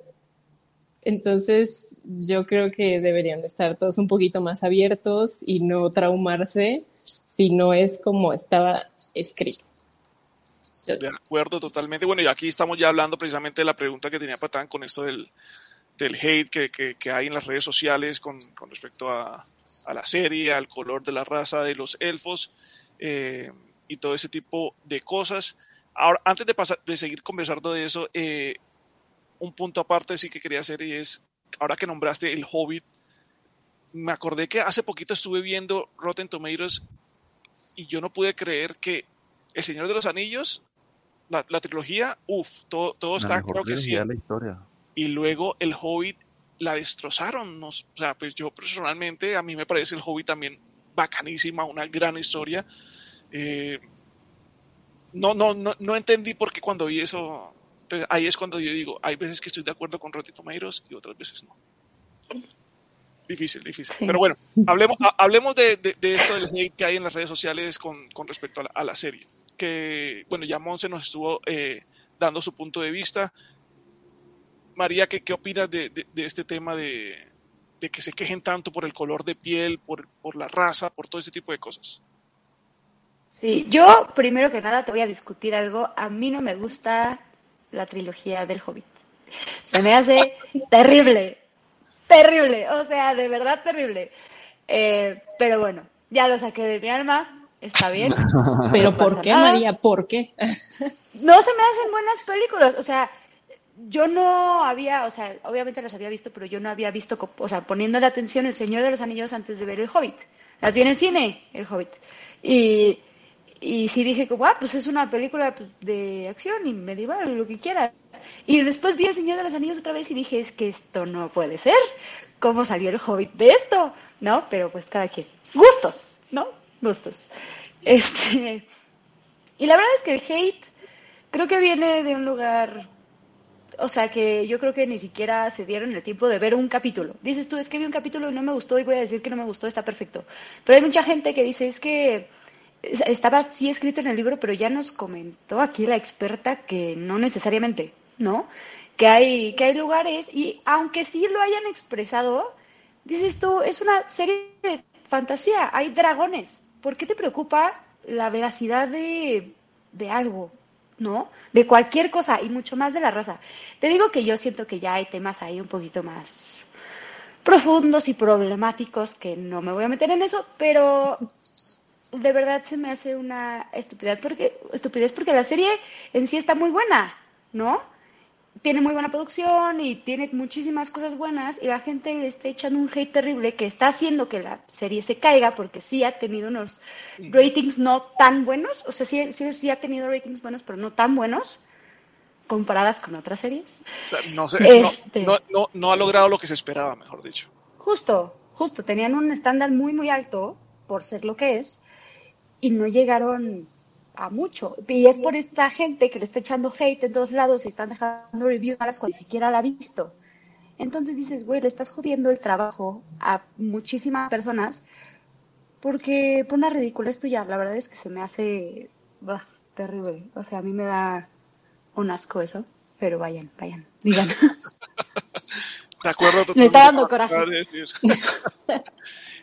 S4: Entonces, yo creo que deberían de estar todos un poquito más abiertos y no traumarse si no es como estaba escrito.
S1: De acuerdo, totalmente. Bueno, y aquí estamos ya hablando precisamente de la pregunta que tenía Patán con esto del, del hate que, que, hay en las redes sociales con, con respecto a, a, la serie, al color de la raza de los elfos eh, y todo ese tipo de cosas. Ahora, antes de, pasar, de seguir conversando de eso, eh, un punto aparte sí que quería hacer y es, ahora que nombraste el Hobbit, me acordé que hace poquito estuve viendo Rotten Tomatoes y yo no pude creer que El Señor de los Anillos, la, trilogía, uff, todo, todo está, creo que sí. La historia. Y luego El Hobbit la destrozaron. o sea, pues yo personalmente, a mí me parece El Hobbit también bacanísima, una gran historia. Eh, no, no, no, no entendí por qué cuando vi eso, pues ahí es cuando yo digo, hay veces que estoy de acuerdo con Rotten Tomatoes y otras veces no. Difícil, difícil. Pero bueno, hablemos, hablemos de, de, eso del hate que hay en las redes sociales con, con respecto a la, serie. Que, bueno, ya Monse nos estuvo eh, dando su punto de vista. María, ¿qué, qué opinas de, de, este tema de, que se quejen tanto por el color de piel, por, por la raza, por todo ese tipo de cosas?
S3: Sí, yo primero que nada te voy a discutir algo. A mí no me gusta la trilogía del Hobbit. Se me hace terrible terrible, o sea, de verdad terrible. Eh, pero bueno, ya lo saqué de mi alma, está bien.
S4: pero ¿por qué, María? ¿Por qué?
S3: no se me hacen buenas películas, o sea, yo no había, o sea, obviamente las había visto, pero yo no había visto, o sea, poniendo la atención El Señor de los Anillos antes de ver El Hobbit. Las vi en el cine, El Hobbit. Y, y sí dije, que, pues es una película pues, de acción y medieval, lo que quieras. Y después vi El Señor de los Anillos otra vez y dije, es que esto no puede ser. ¿Cómo salió el hobbit de esto? ¿No? Pero pues cada quien. Gustos, ¿no? Gustos. Este. Y la verdad es que el hate creo que viene de un lugar. O sea, que yo creo que ni siquiera se dieron el tiempo de ver un capítulo. Dices tú, es que vi un capítulo y no me gustó y voy a decir que no me gustó, está perfecto. Pero hay mucha gente que dice, es que estaba así escrito en el libro, pero ya nos comentó aquí la experta que no necesariamente. ¿no? Que hay, que hay lugares y aunque sí lo hayan expresado, dices tú, es una serie de fantasía, hay dragones. ¿Por qué te preocupa la veracidad de, de algo? ¿no? De cualquier cosa y mucho más de la raza. Te digo que yo siento que ya hay temas ahí un poquito más profundos y problemáticos que no me voy a meter en eso, pero de verdad se me hace una estupidez porque estupidez porque la serie en sí está muy buena, ¿no? tiene muy buena producción y tiene muchísimas cosas buenas y la gente le está echando un hate terrible que está haciendo que la serie se caiga porque sí ha tenido unos ratings no tan buenos, o sea, sí, sí, ha tenido ratings buenos pero no tan buenos comparadas con otras series.
S1: no, este no, no, ha logrado lo que se esperaba, mejor dicho.
S3: Justo, justo, tenían un estándar muy, muy alto por ser lo que es y no llegaron a mucho. Y es por esta gente que le está echando hate en todos lados y están dejando reviews malas cuando ni siquiera la ha visto. Entonces dices, güey, le estás jodiendo el trabajo a muchísimas personas porque por una es tuya. La verdad es que se me hace terrible. O sea, a mí me da un asco eso. Pero vayan, vayan, digan.
S1: De acuerdo,
S3: totalmente. Me está dando coraje.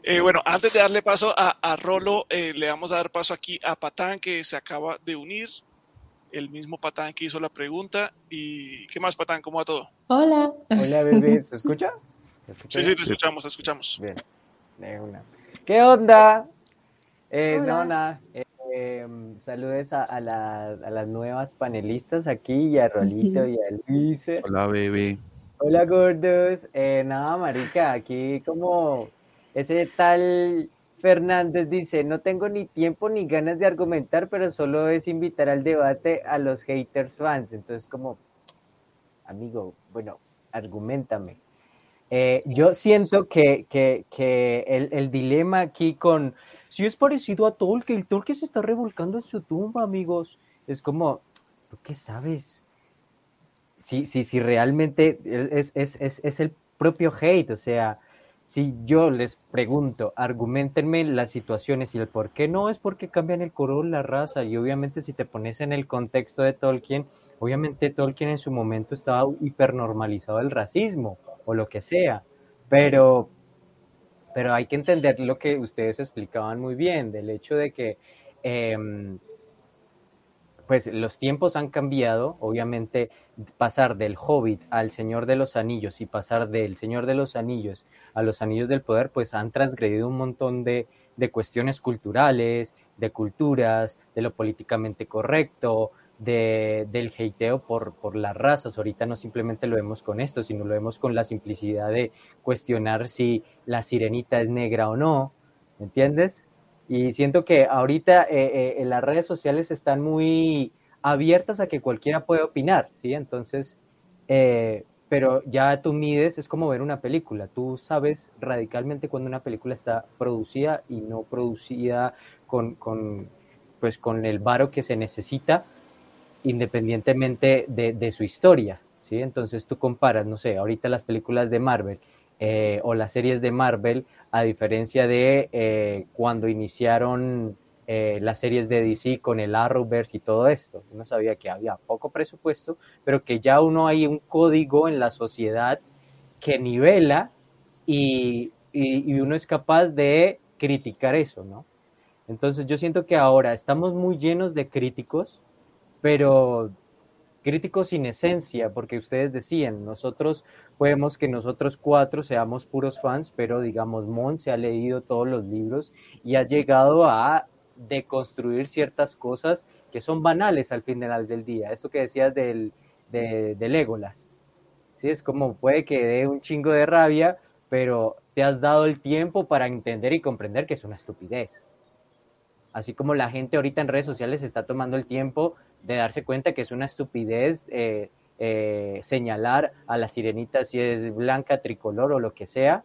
S1: Eh, bueno, antes de darle paso a, Rolo, eh, le vamos a dar paso aquí a Patán, que se acaba de unir. El mismo Patán que hizo la pregunta. ¿Y qué más, Patán? ¿Cómo va todo?
S4: Hola.
S5: Hola, bebé. ¿Se escucha?
S1: sí, sí, te escuchamos, te escuchamos.
S5: Bien. ¿Qué onda? Eh, no, nada. Eh, saludes a, las nuevas panelistas aquí y a Rolito y a Luis.
S2: Hola, bebé.
S5: Hola, gordos. Eh, nada, marica, aquí como ese tal Fernández dice, no tengo ni tiempo ni ganas de argumentar, pero solo es invitar al debate a los haters fans. Entonces, como, amigo, bueno, argumentame. Eh, yo siento que, el, el dilema aquí con si es parecido a Tolkien, el Tolkien se está revolcando en su tumba, amigos. Es como, ¿tú qué sabes? Si, si, si realmente es, es, es, es el propio hate, o sea, si yo les pregunto, argumentenme las situaciones y el por qué no es porque cambian el color, la raza, y obviamente si te pones en el contexto de Tolkien, obviamente Tolkien en su momento estaba hipernormalizado el racismo o lo que sea, pero pero hay que entender lo que ustedes explicaban muy bien, del hecho de que em, pues los tiempos han cambiado, obviamente pasar del Hobbit al Señor de los Anillos y pasar del Señor de los Anillos a los Anillos del Poder, pues han transgredido un montón de, de cuestiones culturales, de culturas, de lo políticamente correcto, de, del hateo por, por las razas. Ahorita no simplemente lo vemos con esto, sino lo vemos con la simplicidad de cuestionar si la sirenita es negra o no, ¿entiendes? Y siento que ahorita eh, eh, las redes sociales están muy abiertas a que cualquiera puede opinar, ¿sí? Entonces, eh, pero ya tú mides, es como ver una película, tú sabes radicalmente cuando una película está producida y no producida con, con pues con el varo que se necesita independientemente de, su historia, ¿sí? Entonces tú comparas, no sé, ahorita las películas de Marvel eh, o las series de Marvel, a diferencia de eh, cuando iniciaron eh, las series de DC con el Arrowverse y todo esto. Uno sabía que había poco presupuesto, pero que ya uno hay un código en la sociedad que nivela y, y uno es capaz de criticar eso, ¿no? Entonces yo siento que ahora estamos muy llenos de críticos, pero críticos sin esencia, porque ustedes decían, nosotros podemos que nosotros cuatro seamos puros fans, pero digamos, Mon se ha leído todos los libros y ha llegado a deconstruir ciertas cosas que son banales al final del día. Esto que decías del, de, de Legolas. ¿Sí? Es como puede que dé un chingo de rabia, pero te has dado el tiempo para entender y comprender que es una estupidez. Así como la gente ahorita en redes sociales está tomando el tiempo de darse cuenta que es una estupidez eh, eh, señalar a la sirenita si es blanca, tricolor o lo que sea,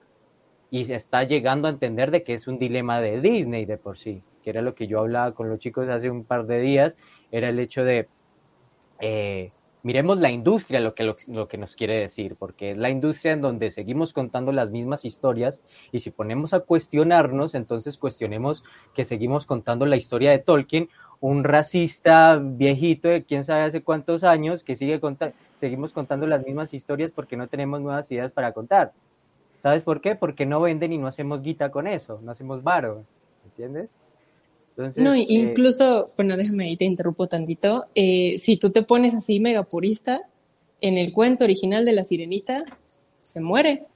S5: y se está llegando a entender de que es un dilema de Disney de por sí, que era lo que yo hablaba con los chicos hace un par de días, era el hecho de eh, miremos la industria, lo que, lo, que nos quiere decir, porque es la industria en donde seguimos contando las mismas historias y si ponemos a cuestionarnos, entonces cuestionemos que seguimos contando la historia de Tolkien, un racista viejito de quién sabe hace cuántos años que sigue contando, seguimos contando las mismas historias porque no tenemos nuevas ideas para contar. ¿Sabes por qué? Porque no venden y no hacemos guita con eso, no hacemos varo, ¿entiendes?
S4: no, eh, incluso, bueno, déjame ahí, te interrumpo tantito. Eh, si tú te pones así mega purista, en el cuento original de la sirenita, se muere.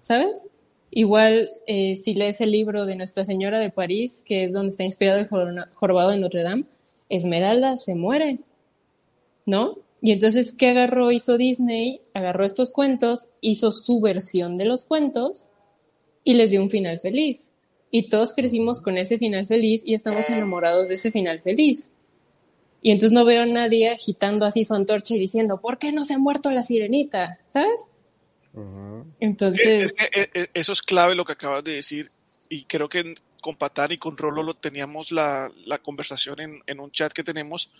S4: ¿Sabes? Igual, eh, si lees el libro de Nuestra Señora de París, que es donde está inspirado el jorobado de Notre Dame, Esmeralda se muere. ¿No? Y entonces, ¿qué agarró? Hizo Disney, agarró estos cuentos, hizo su versión de los cuentos y les dio un final feliz y todos crecimos con ese final feliz y estamos enamorados de ese final feliz. Y entonces no veo a nadie agitando así su antorcha y diciendo, ¿por qué no se ha muerto la sirenita? ¿Sabes? Entonces...
S1: Es que, eh, eh, eso es clave lo que acabas de decir y creo que con Patán y con Rolo lo teníamos la, la conversación en, en, un chat que tenemos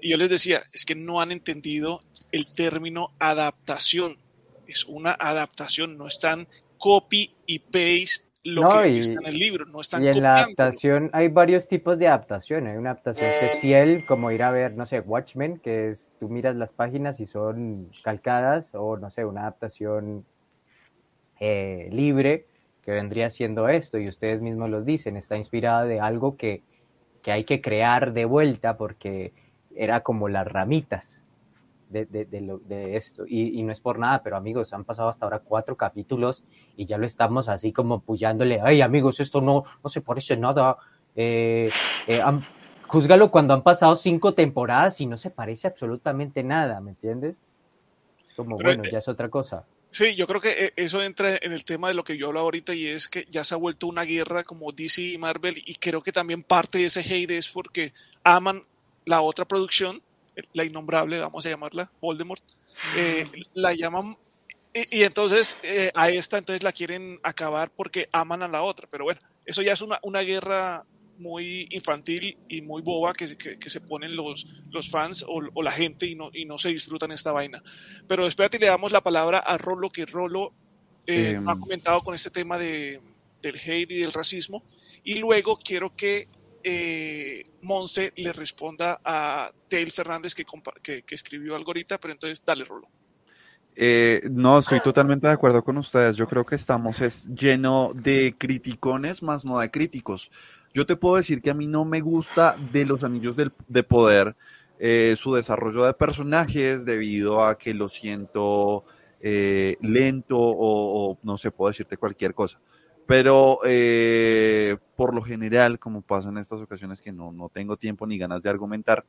S1: y yo les decía, es que no han entendido el término adaptación. Es una adaptación, no están copy y paste lo
S5: No,
S1: que
S5: y-
S1: está en el libro, no están
S5: Y en la adaptación hay varios tipos de adaptación. Hay una adaptación que es fiel, como ir a ver, no sé, Watchmen, que es tú miras las páginas y son calcadas, o no sé, una adaptación eh, libre, que vendría siendo esto, y ustedes mismos los dicen, está inspirada de algo que, que hay que crear de vuelta porque era como las ramitas de, de- de lo- de esto. Y, y no es por nada, pero amigos, han pasado hasta ahora cuatro capítulos y ya lo estamos así como pullándole, ay amigos, esto no, no se parece nada. Eh, eh, han- júzgalo cuando han pasado cinco temporadas y no se parece absolutamente nada, ¿me entiendes? Como,
S1: Pero,
S5: bueno,
S1: eh,
S5: ya es otra cosa.
S1: Sí, yo creo que eh, eso entra en el tema de lo que yo hablo ahorita y es que ya se ha vuelto una guerra como DC y Marvel y creo que también parte de ese hate es porque aman la otra producción, la innombrable, vamos a llamarla, Voldemort, eh, la llaman y, y entonces eh, a esta entonces la quieren acabar porque aman a la otra, pero bueno, eso ya es una, una guerra muy infantil y muy boba que, se- que, que se ponen los, los fans o, o la gente y no, y no se disfrutan esta vaina. Pero espérate, le damos la palabra a Rolo, que Rolo eh,
S2: Em.
S1: ha comentado con este tema de, del hate y del racismo. Y luego quiero que eh, Monse le responda a Tail Fernández, que, compa- que, que escribió algo ahorita, pero entonces dale, Rolo.
S2: Eh, no, estoy totalmente de acuerdo con ustedes. Yo creo que estamos es lleno de criticones más no de críticos. Yo te puedo decir que a mí no me gusta de los anillos del- de poder eh, su desarrollo de personajes debido a que lo siento eh, lento o, o no sé, puedo decirte cualquier cosa. Pero eh, por lo general, como pasa en estas ocasiones que no, no tengo tiempo ni ganas de argumentar,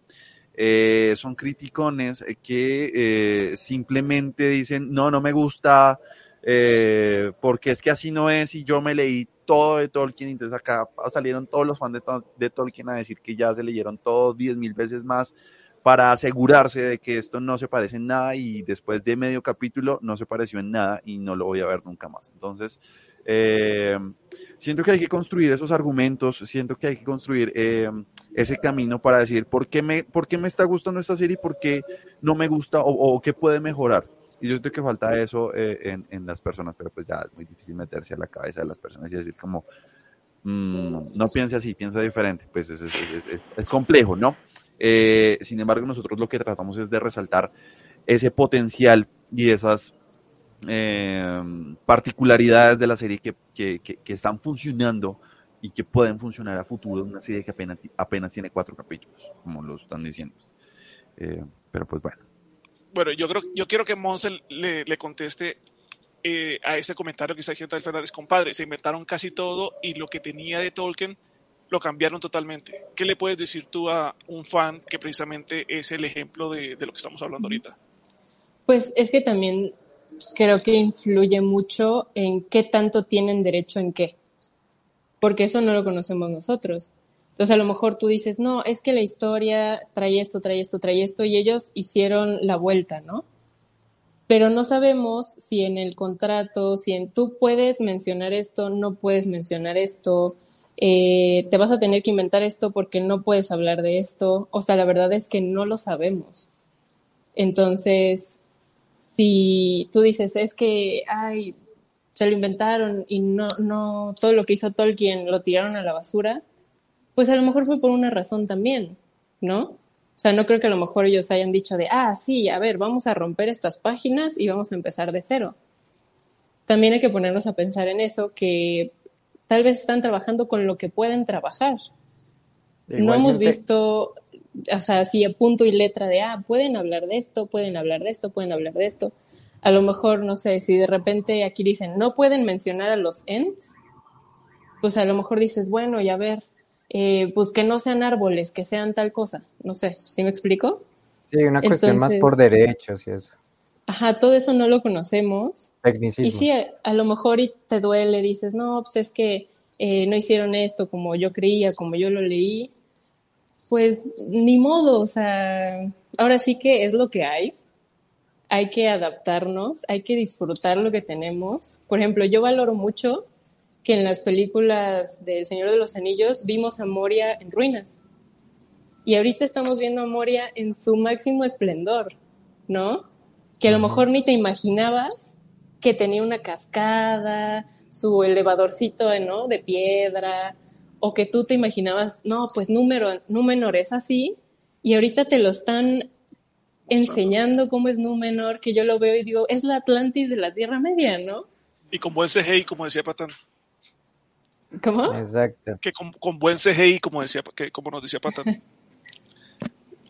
S2: eh, son criticones que eh, simplemente dicen, no, no me gusta, eh, porque es que así no es y yo me leí todo de Tolkien, entonces acá salieron todos los fans de, de Tolkien a decir que ya se leyeron todo diez mil veces más para asegurarse de que esto no se parece en nada y después de medio capítulo no se pareció en nada y no lo voy a ver nunca más. Entonces, eh, siento que hay que construir esos argumentos, siento que hay que construir eh, ese camino para decir por qué, me, por qué me está gustando esta serie y por qué no me gusta o, qué puede mejorar. Y yo siento que falta eso eh, en, en las personas, pero pues ya es muy difícil meterse a la cabeza de las personas y decir como, mm, no piense así, piensa diferente. Pues es, es- es- es- es complejo, ¿no? Eh, sin embargo, nosotros lo que tratamos es de resaltar ese potencial y esas eh, particularidades de la serie que, que- que- que están funcionando y que pueden funcionar a futuro en una serie que apenas, apenas tiene cuatro capítulos, como lo están diciendo. Eh, pero pues bueno.
S1: Bueno, yo creo, yo quiero que Monse le, le conteste eh, a ese comentario que está diciendo Tail Fernández, compadre. Se inventaron casi todo y lo que tenía de Tolkien lo cambiaron totalmente. ¿Qué le puedes decir tú a un fan que precisamente es el ejemplo de, de lo que estamos hablando ahorita?
S4: Pues es que también creo que influye mucho en qué tanto tienen derecho en qué, porque eso no lo conocemos nosotros. Entonces a lo mejor tú dices, no, es que la historia trae esto, trae esto, trae esto, y ellos hicieron la vuelta, ¿no? Pero no sabemos si en el contrato, si en tú puedes mencionar esto, no puedes mencionar esto, eh, te vas a tener que inventar esto porque no puedes hablar de esto. O sea, la verdad es que no lo sabemos. Entonces, si tú dices, es que, ay, se lo inventaron y no, no, todo lo que hizo Tolkien lo tiraron a la basura, pues a lo mejor fue por una razón también, ¿no? O sea, no creo que a lo mejor ellos hayan dicho de, ah, sí, a ver, vamos a romper estas páginas y vamos a empezar de cero. También hay que ponernos a pensar en eso, que tal vez están trabajando con lo que pueden trabajar. No hemos visto, o sea, así a punto y letra de, ah, pueden hablar de esto, pueden hablar de esto, pueden hablar de esto. A lo mejor, no sé, si de repente aquí dicen, no pueden mencionar a los ents, pues a lo mejor dices, bueno, y a ver, eh, pues que no sean árboles, que sean tal cosa. No sé, ¿sí me explico?
S5: Sí, una cuestión más por derechos y eso.
S4: Ajá, todo eso no lo conocemos.
S5: Tecnicismo.
S4: Y sí, a, a lo mejor y te duele, dices, no, pues es que eh, no hicieron esto como yo creía, como yo lo leí. Pues ni modo, o sea, ahora sí que es lo que hay. Hay que adaptarnos, hay que disfrutar lo que tenemos. Por ejemplo, yo valoro mucho que en las películas del Señor de los Anillos vimos a Moria en ruinas. Y ahorita estamos viendo a Moria en su máximo esplendor, ¿no? Que a lo mejor ni te imaginabas que tenía una cascada, su elevadorcito, ¿no? De piedra, o que tú te imaginabas, no, pues número, Númenor es así, y ahorita te lo están enseñando cómo es Númenor, que yo lo veo y digo, es la Atlantis de la Tierra Media, ¿no?
S1: Y con buen CGI, como decía Patán.
S4: ¿Cómo?
S5: Exacto.
S1: Que con, con buen CGI, como, decía, que, como nos decía Patán.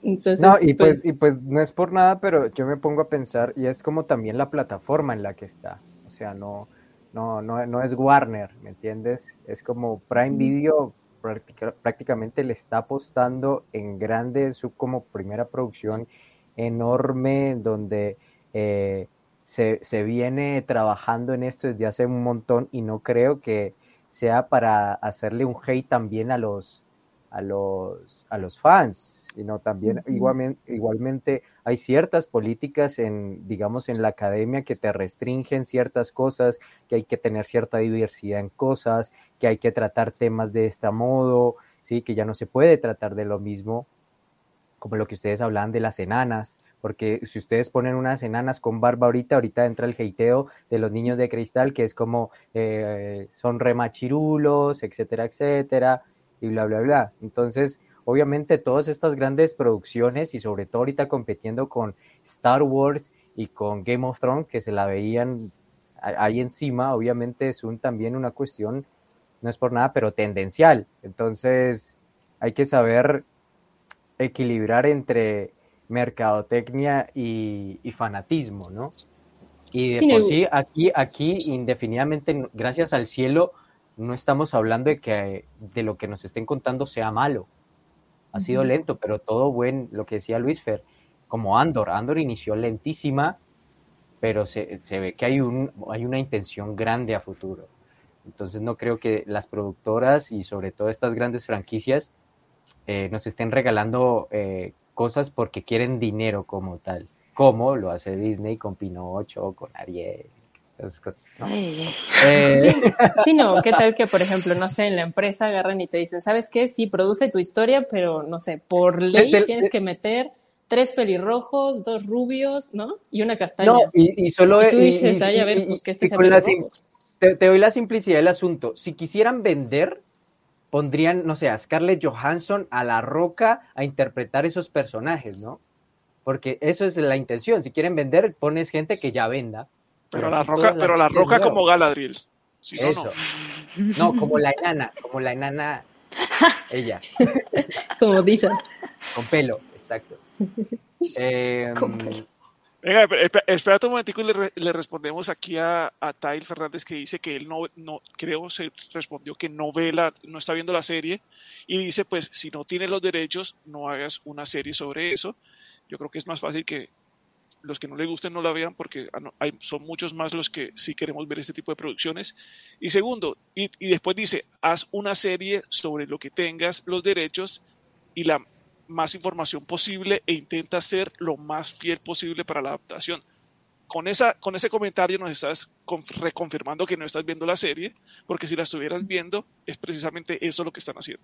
S4: Entonces,
S5: No, y pues,
S4: pues,
S5: y pues no es por nada, pero yo me pongo a pensar, y es como también la plataforma en la que está. O sea, no, no, no, no es Warner, ¿me entiendes? Es como Prime Video práctica- prácticamente le está apostando en grande su como primera producción enorme donde eh, se, se viene trabajando en esto desde hace un montón y no creo que sea para hacerle un hate también a los a los a los fans, sino también igualmente, igualmente hay ciertas políticas en digamos en la academia que te restringen ciertas cosas, que hay que tener cierta diversidad en cosas, que hay que tratar temas de este modo, sí, que ya no se puede tratar de lo mismo como lo que ustedes hablaban de las enanas, porque si ustedes ponen unas enanas con barba ahorita, ahorita entra el heiteo de los niños de cristal, que es como eh, son remachirulos, etcétera, etcétera, y bla, bla, bla. Entonces, obviamente todas estas grandes producciones y sobre todo ahorita compitiendo con Star Wars y con Game of Thrones, que se la veían ahí encima, obviamente es un, también una cuestión, no es por nada, pero tendencial. Entonces, hay que saber equilibrar entre mercadotecnia y, y fanatismo, ¿no? Y de
S4: Sí,
S5: por sí, aquí, aquí, indefinidamente, gracias al cielo, no estamos hablando de que de lo que nos estén contando sea malo. Ha sido lento, pero todo buen, lo que decía Luis Fer, como Andor. Andor inició lentísima, pero se, se ve que hay, un, hay una intención grande a futuro. Entonces no creo que las productoras y sobre todo estas grandes franquicias eh, nos estén regalando eh, cosas porque quieren dinero como tal, como lo hace Disney con Pinocho, con Ariel, esas cosas. ¿no?
S3: Ay.
S5: Eh,
S4: Sí, no, ¿qué tal que, por ejemplo, no sé, en la empresa agarran y te dicen, ¿sabes qué? Sí, produce tu historia, pero no sé, por ley tienes que meter tres pelirrojos, dos rubios, ¿no? Y una castaña.
S5: no, y, y solo
S4: Y tú dices,
S5: y-
S4: ay, a ver, pues que este sea
S5: te, te doy la simplicidad del asunto. Si quisieran vender, pondrían, no sé, a Scarlett Johansson a La Roca a interpretar esos personajes, ¿no? Porque eso es la intención. Si quieren vender, pones gente que ya venda.
S1: Pero
S5: Pero
S1: la roca, pero la roca como Galadriel. Si no, no.
S5: Eso. No, como la enana, como la enana, ella,
S4: Como dicen.
S5: con pelo, exacto. Eh,
S3: Con pelo.
S1: Venga, esp- esp- espérate un momentico y le, re- le respondemos aquí a, a Tail Fernández que dice que él no, no, creo se respondió que no ve la, no está viendo la serie y dice pues si no tienes los derechos no hagas una serie sobre eso. Yo creo que es más fácil que los que no le gusten no la vean porque ah, hay, son muchos más los que sí queremos ver este tipo de producciones. Y segundo, y, y después dice, haz una serie sobre lo que tengas los derechos y la más información posible e intenta ser lo más fiel posible para la adaptación. Con, esa, con ese comentario nos estás con- reconfirmando que no estás viendo la serie, porque si la estuvieras viendo, es precisamente eso lo que están haciendo.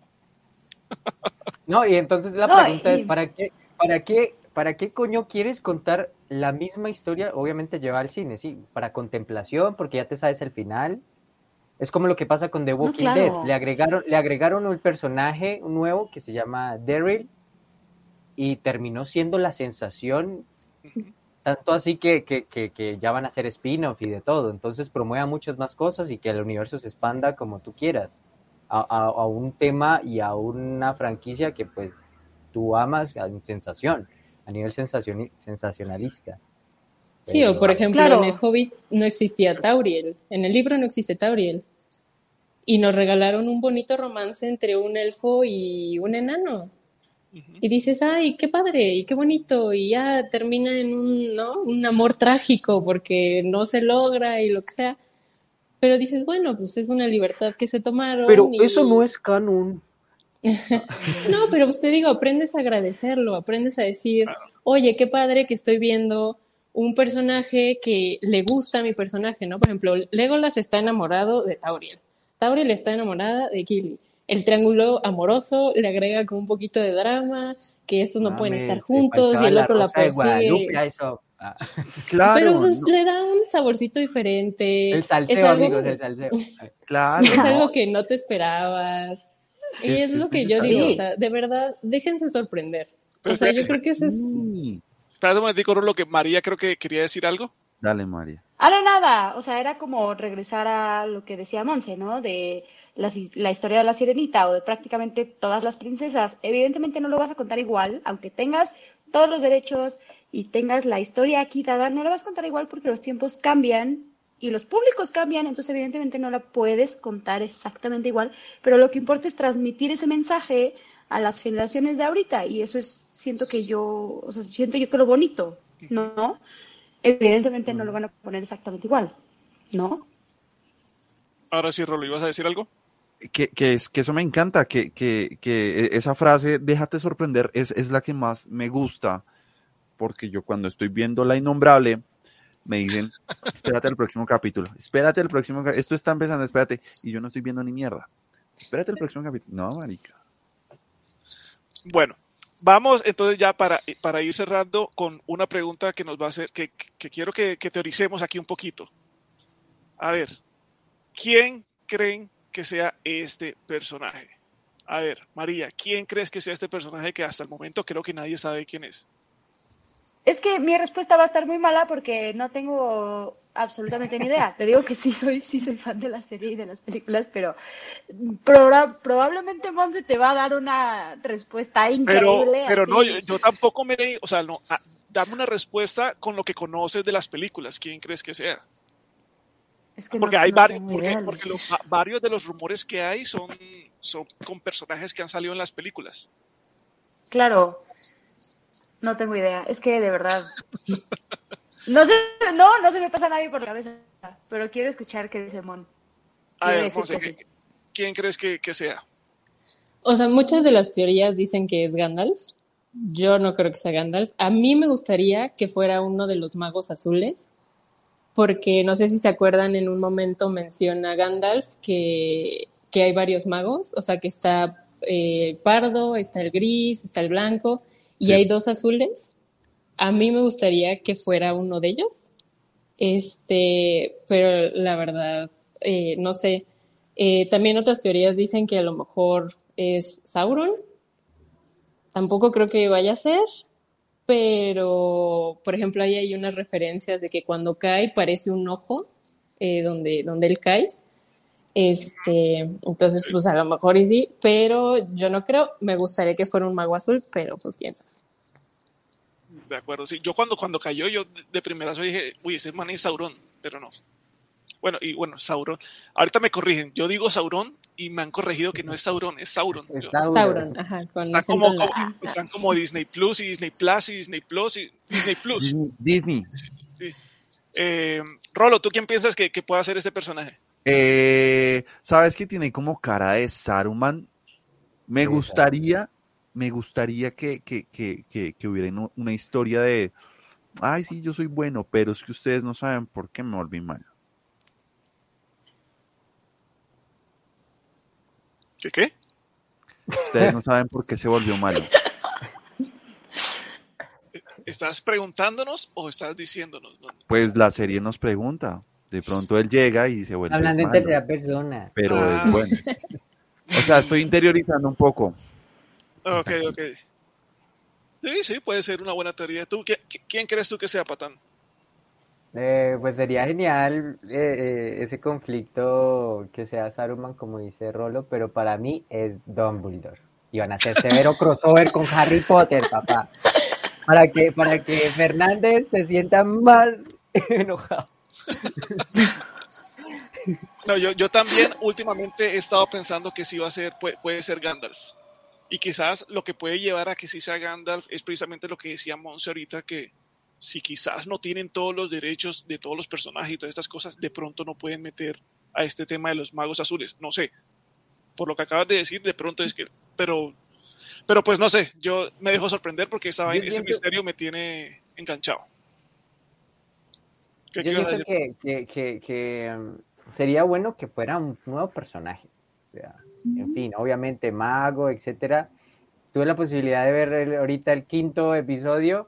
S5: no, y entonces la
S3: No,
S5: pregunta
S3: y-
S5: es, ¿para qué, para qué, para qué coño quieres contar la misma historia? Obviamente lleva al cine, sí, para contemplación, porque ya te sabes el final. Es como lo que pasa con The Walking
S3: claro.
S5: Dead. Le agregaron, le agregaron un personaje nuevo que se llama Daryl y terminó siendo la sensación tanto así que, que, que, que ya van a hacer spin-off y de todo. Entonces promueva muchas más cosas y que el universo se expanda como tú quieras. A, a- a un tema y a una franquicia que pues tú amas a sensación, a nivel sensacionalista.
S4: Sí,
S5: Pero-
S4: o por ejemplo,
S3: Claro.
S4: en el Hobbit no existía Tauriel. En el libro no existe Tauriel. Y nos regalaron un bonito romance entre un elfo y un enano. Y dices, ay, qué padre y qué bonito. Y ya termina en un, ¿no? un amor trágico porque no se logra y lo que sea. Pero dices, bueno, pues es una libertad que se tomaron.
S5: Pero
S4: y-
S5: eso no es canon.
S4: No, pero usted digo, aprendes a agradecerlo, aprendes a decir, oye, qué padre que estoy viendo un personaje que le gusta a mi personaje, ¿no? Por ejemplo, Legolas está enamorado de Tauriel. Tauriel está enamorada de Gilly. El triángulo amoroso le agrega como un poquito de drama, que estos no pueden estar juntos y el otro la persigue. Ah. Claro. Pero pues le da un saborcito diferente.
S5: El salseo, amigos, el salseo.
S2: Claro.
S4: Es algo que no te esperabas. Y es, lo que yo digo, o sea, de verdad, déjense sorprender. o sea, yo creo que ese es...
S1: Espérate un momentico, lo que María creo que quería decir algo.
S2: Dale, María.
S3: Ahora nada, o sea, era como regresar a lo que decía Monse, ¿no? De la, la, historia de la sirenita o de prácticamente todas las princesas. Evidentemente no lo vas a contar igual, aunque tengas todos los derechos y tengas la historia aquí dada, no la vas a contar igual porque los tiempos cambian y los públicos cambian, entonces evidentemente no la puedes contar exactamente igual, pero lo que importa es transmitir ese mensaje a las generaciones de ahorita y eso es, siento que yo, o sea, siento yo que lo bonito, ¿no? Evidentemente no lo van a poner exactamente igual, ¿no?
S1: Ahora sí, Rolo, ¿ibas a decir algo?
S2: Que, es, que eso me encanta, que, que, que esa frase, déjate sorprender, es, es la que más me gusta porque yo cuando estoy viendo La Innombrable, me dicen, espérate el próximo capítulo, espérate el próximo esto está empezando, espérate, y yo no estoy viendo ni mierda. Espérate el próximo capítulo. No, marica.
S1: Bueno, vamos entonces ya para, para ir cerrando con una pregunta que nos va a hacer, que, quiero que, que teoricemos aquí un poquito. A ver, ¿quién creen que sea este personaje? A ver, María, ¿quién crees que sea este personaje que hasta el momento creo que nadie sabe quién es?
S3: Es que mi respuesta va a estar muy mala porque no tengo absolutamente ni idea. Te digo que sí soy, sí soy fan de la serie y de las películas, pero probablemente Monse te va a dar una respuesta increíble.
S1: Pero, no, yo, tampoco me, o sea, no, dame una respuesta con lo que conoces de las películas. ¿Quién crees que sea? Es que porque hay varios, porque, varios de los rumores que hay son, son con personajes que han salido en las películas.
S3: Claro, no tengo idea. Es que de verdad. No sé, no, no se me pasa a nadie por la cabeza. Pero quiero escuchar qué dice Mon.
S1: A ver, ¿quién crees que, sea?
S4: O sea, muchas de las teorías dicen que es Gandalf. Yo no creo que sea Gandalf. A mí me gustaría que fuera uno de los magos azules, porque no sé si se acuerdan, en un momento menciona Gandalf que, que hay varios magos, o sea, que está eh, pardo, está el gris, está el blanco, y hay dos azules. A mí me gustaría que fuera uno de ellos. Este, pero la verdad, eh, no sé. Eh, también otras teorías dicen que a lo mejor es Sauron. Tampoco creo que vaya a ser, pero por ejemplo ahí hay unas referencias de que cuando cae parece un ojo eh, donde, donde él cae. Este, entonces, pues a lo mejor y sí, pero yo no creo. Me gustaría que fuera un mago azul, pero pues quién sabe.
S1: De acuerdo, sí. Yo cuando, cuando cayó, yo de primera dije, uy, ese man es Sauron, pero no. Bueno, y bueno, Sauron. Ahorita me corrigen, yo digo Sauron y me han corregido que no es Sauron, es Sauron.
S4: Sauron, ajá.
S1: están, como, están como Disney Plus y Disney Plus y Disney Plus y Disney Plus.
S2: Disney.
S1: Eh, Rolo, ¿tú quién piensas que, que pueda ser este personaje?
S2: Eh, ¿Sabes que tiene como cara de Saruman? Me gustaría, me gustaría que, que, que, que, hubiera una historia de, ay, sí, yo soy bueno, pero es que ustedes no saben por qué me volví malo.
S1: ¿Qué qué?
S2: Ustedes no saben por qué se volvió malo.
S1: ¿Estás preguntándonos o estás diciéndonos?
S2: Pues la serie nos pregunta. De pronto él llega y se vuelve
S5: Hablando en tercera persona.
S2: Pero es ah. bueno. O sea, estoy interiorizando un poco.
S1: Ok, ok. Sí, sí, puede ser una buena teoría. ¿Tú, ¿Quién crees tú que sea Patán?
S5: Eh, pues sería genial eh, eh, ese conflicto que sea Saruman, como dice Rolo, pero para mí es Dumbledore. Y van a hacer severo crossover con Harry Potter, papá. Para que, para que Fernández se sienta más enojado.
S1: No, yo, yo también últimamente he estado pensando que sí va a ser, puede, ser Gandalf. Y quizás lo que puede llevar a que sí sea Gandalf es precisamente lo que decía Monse ahorita, que si quizás no tienen todos los derechos de todos los personajes y todas estas cosas, de pronto no pueden meter a este tema de los magos azules. No sé. Por lo que acabas de decir, de pronto es que. Pero, pero pues no sé. Yo me dejo sorprender porque esa, ese misterio me tiene enganchado.
S5: Yo pienso que, que, que, sería bueno que fuera un nuevo personaje. O sea, en fin, obviamente mago, etcétera. Tuve la posibilidad de ver el- ahorita el quinto episodio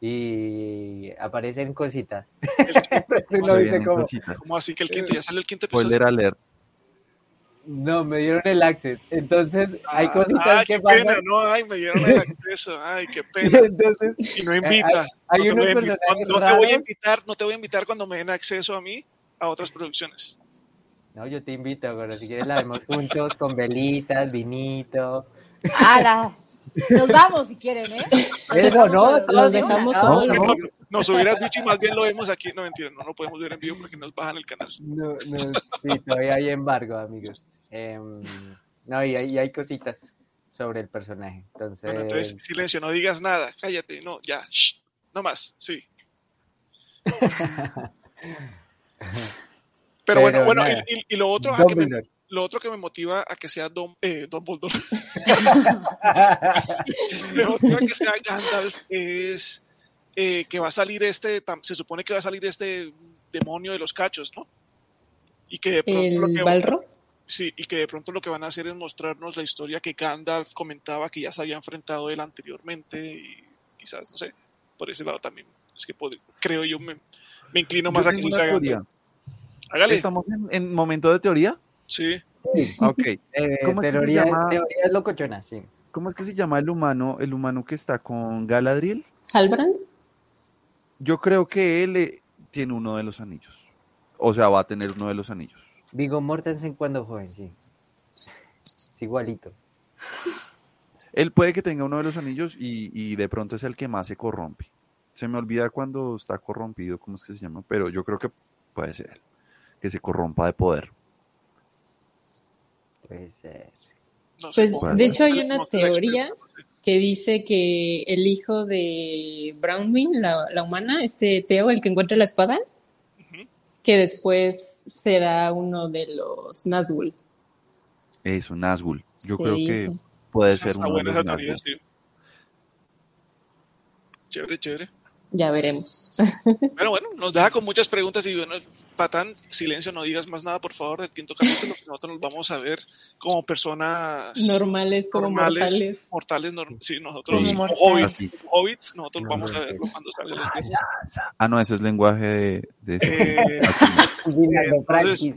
S5: y aparecen cositas. Entonces uno dice como.
S1: ¿Cómo así que el quinto? Ya sale el quinto episodio.
S2: Spoiler alert.
S5: No, me dieron el access. Entonces hay
S1: Ah,
S5: cositas
S1: ay,
S5: que
S1: qué pena, no, ay, me dieron el acceso, ay, qué pena.
S5: Entonces,
S1: Y no invita.
S5: Hay- hay
S1: no, te
S5: unos
S1: voy a invitar no te voy a invitar, no te voy a invitar cuando me den acceso a mí a otras producciones.
S5: no, yo te invito, pero si quieres la vemos juntos con velitas, vinito.
S3: ¡Hala! Nos vamos si quieren, ¿eh?
S5: Eso, no,
S4: los dejamos
S5: No,
S4: solos.
S5: no,
S1: No, nos hubieras dicho y más bien lo vemos aquí. No, mentira, no lo podemos ver en vivo porque nos bajan el canal.
S5: No, no, sí, todavía hay embargo, amigos. Em, no, y hay, y hay cositas sobre el personaje. Entonces,
S1: Bueno, entonces, silencio, no digas nada, cállate, no, ya, shh, no más, sí. Pero, bueno,
S5: Pero
S1: bueno, y, y- y lo otro, ajá, que me, lo otro que me motiva a que sea Don, eh, Dumbledore, me motiva a que sea Gandalf es eh, que va a salir este, tam- se supone que va a salir este demonio de los cachos, ¿no? Y que de pronto lo
S4: El
S1: que,
S4: Balro.
S1: Sí, y que de pronto lo que van a hacer es mostrarnos la historia que Gandalf comentaba que ya se había enfrentado él anteriormente y quizás, no sé, por ese lado también. Es que pod- creo yo me, me inclino más
S2: Yo
S1: a que sí
S2: teoría.
S1: Gandalf. Hágale.
S2: ¿Estamos en, en momento de teoría?
S1: Sí.
S2: Ok.
S5: Eh,
S2: ¿Cómo es que se
S5: teoría, sí.
S2: ¿Cómo es que se llama el humano, el humano que está con Galadriel?
S4: Halbrand.
S2: Yo creo que él eh, tiene uno de los anillos. O sea, va a tener uno de los anillos.
S5: Vigo Mortensen cuando joven, sí. Es igualito.
S2: Él puede que tenga uno de los anillos y, y de pronto es el que más se corrompe. Se me olvida cuando está corrompido, cómo es que se llama, pero yo creo que puede ser él, que se corrompa de poder.
S5: Puede ser.
S1: No
S4: Pues de hecho hay una teoría que dice que el hijo de Brownwing, la, la humana, este Teo, el que encuentra la espada. Que después será uno de los Nazgûl.
S2: Es un Nazgûl. Yo
S4: Se
S2: creo
S4: dice.
S2: que puede ser uno de
S1: buena
S2: los
S1: esa teoría,
S2: Nazgûl.
S1: sí. Chévere, chévere.
S4: Ya veremos.
S1: Pero bueno, nos deja con muchas preguntas y bueno, Patán, silencio, no digas más nada, por favor, del quinto capítulo, que nosotros nos vamos a ver como personas
S4: Normales como
S1: normales,
S4: mortales.
S1: mortales, norm- sí, nosotros
S2: Sí,
S1: como hobbits, hobbits, nosotros
S5: No,
S1: vamos a
S5: no,
S1: verlo
S5: sí.
S1: cuando salga los viernes.
S2: Ah, no, ese es lenguaje de... de-
S1: Eh, Entonces-.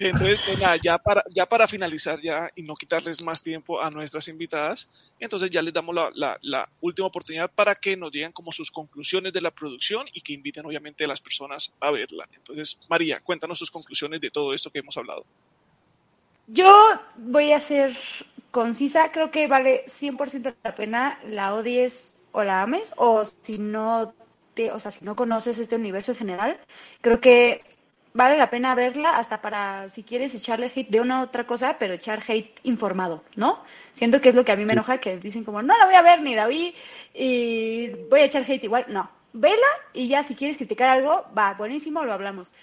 S1: Entonces, pues nada, ya para, ya para finalizar ya y no quitarles más tiempo a nuestras invitadas, entonces ya les damos la, la- la última oportunidad para que nos digan como sus conclusiones de la producción y que inviten obviamente a las personas a verla. Entonces, María, cuéntanos sus conclusiones de todo esto que hemos hablado.
S3: Yo voy a ser concisa, creo que vale 100% la pena, la odies o la ames, o si no te, o sea, si no conoces este universo en general, creo que vale la pena verla hasta para si quieres echarle hate de una u otra cosa, pero echar hate informado, ¿no? Siento que es lo que a mí me enoja, que dicen como, no la voy a ver ni la vi y voy a echar hate igual, no, vela y ya si quieres criticar algo, va, buenísimo, lo hablamos.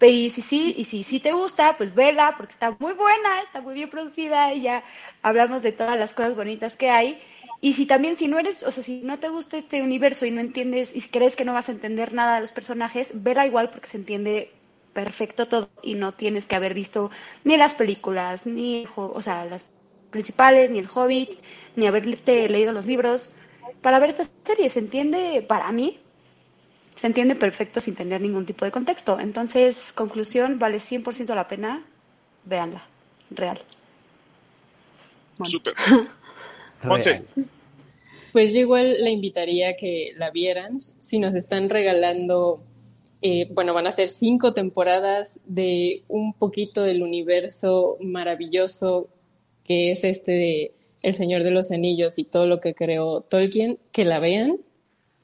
S3: Y si sí, y si sí te gusta, pues vela, porque está muy buena, está muy bien producida, y ya hablamos de todas las cosas bonitas que hay. Y si también, si no eres, o sea, si no te gusta este universo y no entiendes, y crees que no vas a entender nada de los personajes, vela igual porque se entiende perfecto todo y no tienes que haber visto ni las películas, ni, o sea, las principales, ni el Hobbit, ni haberte leído los libros. Para ver esta serie se entiende, para mí, se entiende perfecto sin tener ningún tipo de contexto. Entonces, conclusión, vale 100% la pena, véanla, real. Bueno.
S1: Súper. Monse.
S4: Pues yo igual la invitaría a que la vieran. Si nos están regalando, eh, bueno, van a ser cinco temporadas de un poquito del universo maravilloso que es este de El Señor de los Anillos y todo lo que creó Tolkien, que la vean.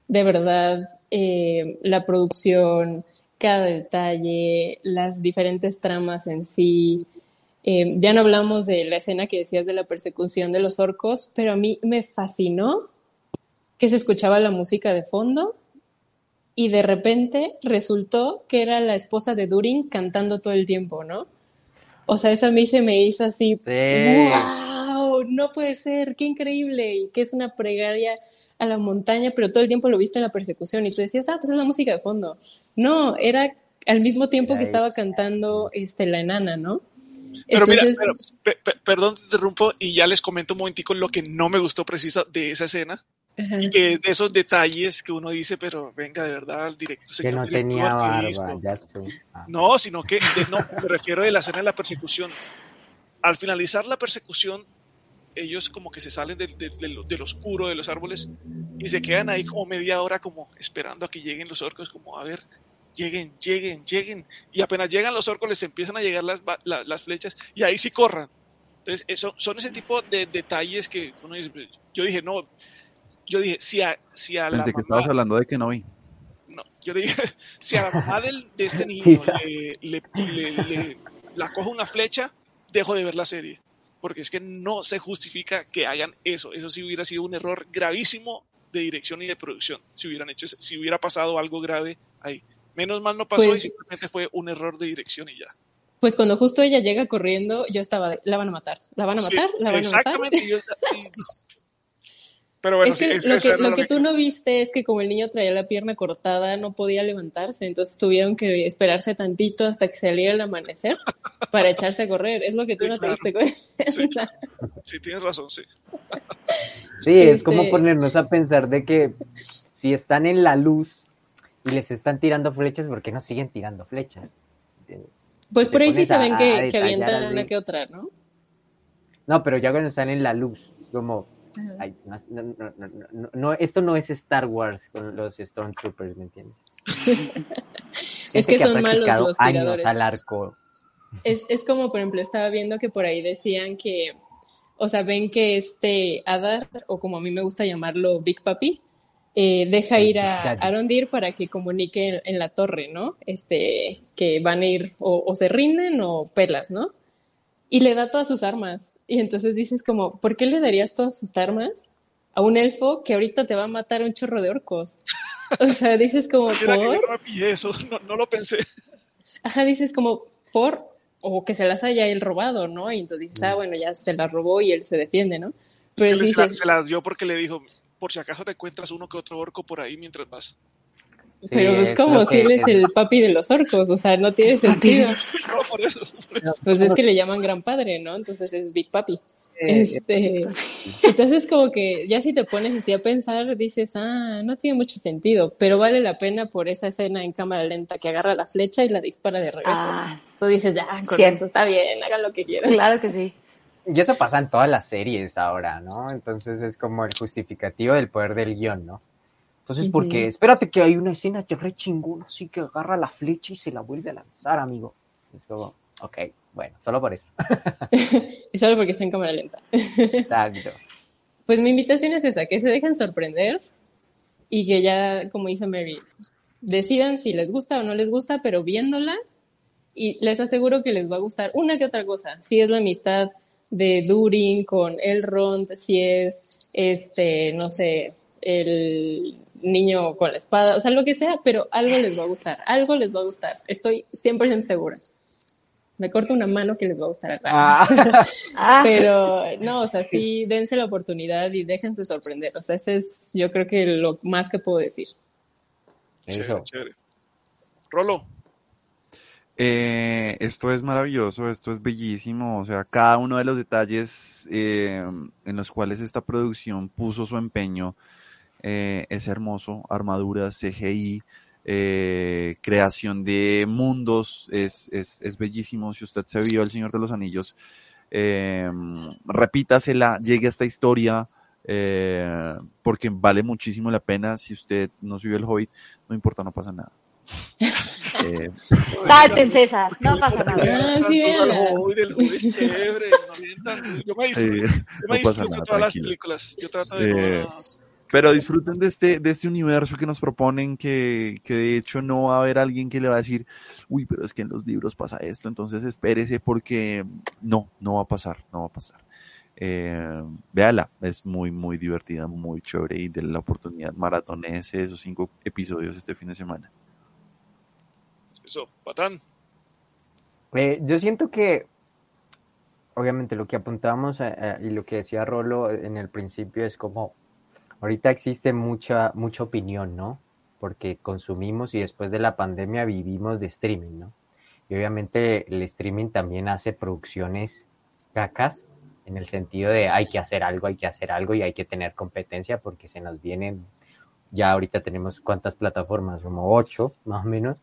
S4: De verdad, eh, la producción, cada detalle, las diferentes tramas en sí. Eh, ya no hablamos de la escena que decías de la persecución de los orcos, pero a mí me fascinó que se escuchaba la música de fondo y de repente resultó que era la esposa de Durin cantando todo el tiempo, ¿no? O sea, eso a mí se me hizo así,
S5: Sí.
S4: ¡wow! No puede ser, qué increíble, y que es una plegaria a la montaña, pero todo el tiempo lo viste en la persecución y tú decías, ah, pues es la música de fondo. No, era al mismo tiempo que estaba cantando este, la enana, ¿no?
S1: Pero mira,
S4: Entonces,
S1: pero, pe- pe- perdón, te interrumpo y ya les comento un momentico lo que no me gustó preciso de esa escena
S4: ajá.
S1: y que es de esos detalles que uno dice, pero venga, de verdad, el directo,
S5: Que
S1: señor
S5: no tenía
S1: ¿qué
S5: barba, ya sé. Ah.
S1: No, sino que, de- no, me refiero de la escena de la persecución. Al finalizar la persecución, ellos como que se salen del, del- del- del oscuro de los árboles y se quedan ahí como media hora como esperando a que lleguen los orcos, como a ver, lleguen, lleguen, lleguen. Y apenas llegan los orcos les empiezan a llegar las, la- las flechas y ahí sí corran. Entonces, eso, son ese tipo de detalles que uno dice, yo dije, no, yo dije, si a, si a la
S2: Pensé que
S1: mamá-
S2: estabas hablando de que no vi.
S1: no, yo le dije, si a la mamá del- de este niño
S5: Sí,
S1: le, le- le- le- la cojo una flecha, dejo de ver la serie. Porque es que no se justifica que hagan eso. Eso sí hubiera sido un error gravísimo de dirección y de producción. Si hubieran hecho, si hubiera pasado algo grave ahí. Menos mal no pasó
S4: Pues-
S1: y simplemente fue un error de dirección y ya.
S4: Pues cuando justo ella llega corriendo, yo estaba de, la van a matar, la van a
S1: Sí,
S4: matar, la van a matar.
S1: exactamente. yo- pero bueno,
S4: es que
S1: sí,
S4: lo que, lo que tú no viste es que como el niño traía la pierna cortada, no podía levantarse, entonces tuvieron que esperarse tantito hasta que saliera el amanecer para echarse a correr. Es lo que tú
S1: Sí,
S4: no
S1: claro.
S4: te diste cuenta.
S1: Sí, tienes razón, sí.
S5: Sí, es como
S4: Este-
S5: ponernos a pensar de que si están en la luz y les están tirando flechas, ¿por qué no siguen tirando flechas?
S4: Pues
S5: Te
S4: por ahí sí se ven que, que avientan
S5: así.
S4: una que otra, ¿no?
S5: No, pero ya cuando están en la luz, es como, ay, no, no, no, no, esto no es Star Wars con los Stormtroopers, ¿me entiendes?
S4: Es que son malos los
S5: años
S4: tiradores.
S5: al arco.
S4: Es, es como, por ejemplo, estaba viendo que por ahí decían que, o sea, ven que este Adar, o como a mí me gusta llamarlo Big Papi, eh, deja ir a. Arondir para que comunique en, en la torre, ¿no? Este, que van a ir o, o se rinden o pelas, ¿no? Y le da todas sus armas. Y entonces dices como, ¿por qué le darías todas sus armas a un elfo que ahorita te va a matar un chorro de orcos? O sea, dices como,
S1: que
S4: ¿por?
S1: no eso, no, no lo pensé.
S4: Ajá, dices como por, o que se las haya él robado, ¿no? Y entonces dices, ah, bueno, ya se las robó y él se defiende, ¿no?
S1: Es
S4: Pero
S1: que se, la-
S4: dices,
S1: se las dio porque le dijo, por si acaso te encuentras uno que otro orco por ahí mientras vas.
S5: Sí,
S4: pero es
S5: es
S4: como si
S5: que-
S4: él es el papi de los orcos, o sea, no tiene sentido.
S1: No, por eso. por eso.
S4: Pues es que le llaman gran padre, ¿no? Entonces es Big Papi.
S5: Eh,
S4: Este, entonces como que ya si te pones así a pensar, dices, ah, no tiene mucho sentido, pero vale la pena por esa escena en cámara lenta que agarra la flecha y la dispara de regreso.
S3: Ah,
S4: Tú dices, ya, con
S3: Cierto.
S4: eso está bien, hagan lo que quieran.
S3: claro que sí.
S5: Y eso pasa en todas las series ahora, ¿no? Entonces es como el justificativo del poder del guion, ¿no? Entonces, porque espérate que hay una escena re chingón, así que agarra la flecha y se la vuelve a lanzar, amigo. Es como, ok, bueno, solo por eso.
S4: Y solo porque está en cámara lenta.
S5: Exacto.
S4: Pues mi invitación es esa, que se dejen sorprender y que ya, como dice Mary, decidan si les gusta o no les gusta, pero viéndola y les aseguro que les va a gustar una que otra cosa. Si es la amistad de Durin con Elrond, si es, este, no sé, el niño con la espada, o sea, lo que sea, pero algo les va a gustar, algo les va a gustar. Estoy 100% segura. Me corto una mano que les va a gustar.
S5: Ah,
S3: Ah,
S4: Pero no, o sea, sí, dense la oportunidad y déjense sorprender. O sea, ese es yo creo que lo más que puedo decir.
S5: eso.
S1: Chévere, chévere. Rolo,
S2: Eh, esto es maravilloso, esto es bellísimo, o sea, cada uno de los detalles eh, en los cuales esta producción puso su empeño eh, es hermoso, armaduras, CGI, eh, creación de mundos, es, es, es bellísimo, si usted se vio El Señor de los Anillos, eh, repítasela, llegue a esta historia, eh, porque vale muchísimo la pena, si usted no se vio El Hobbit, no importa, no pasa nada. Eh,
S3: Sáltense esas, no pasa nada.
S4: Ah, sí,
S1: el Hobbit, el Hobbit es chévere, no mientan. Yo me disfruto,
S2: eh,
S1: yo
S2: no
S1: me disfruto
S2: nada,
S1: todas las películas. Yo trato de
S2: Eh,
S1: no...
S2: Pero disfruten de este, de este universo que nos proponen, que, que de hecho no va a haber alguien que le va a decir, uy, pero es que en los libros pasa esto, entonces espérese porque no, no va a pasar, no va a pasar. Eh, véala, es muy, muy divertida, muy chévere y de la oportunidad maratonese esos cinco episodios este fin de semana.
S1: Eso, patán.
S5: Eh, yo siento que, obviamente, lo que apuntábamos eh, eh, y lo que decía Rolo en el principio es como, ahorita existe mucha, mucha opinión, ¿no? porque consumimos y después de la pandemia vivimos de streaming, ¿no? Y obviamente el streaming también hace producciones cacas en el sentido de hay que hacer algo, hay que hacer algo y hay que tener competencia porque se nos vienen, ya ahorita tenemos cuántas plataformas, como ocho más o menos,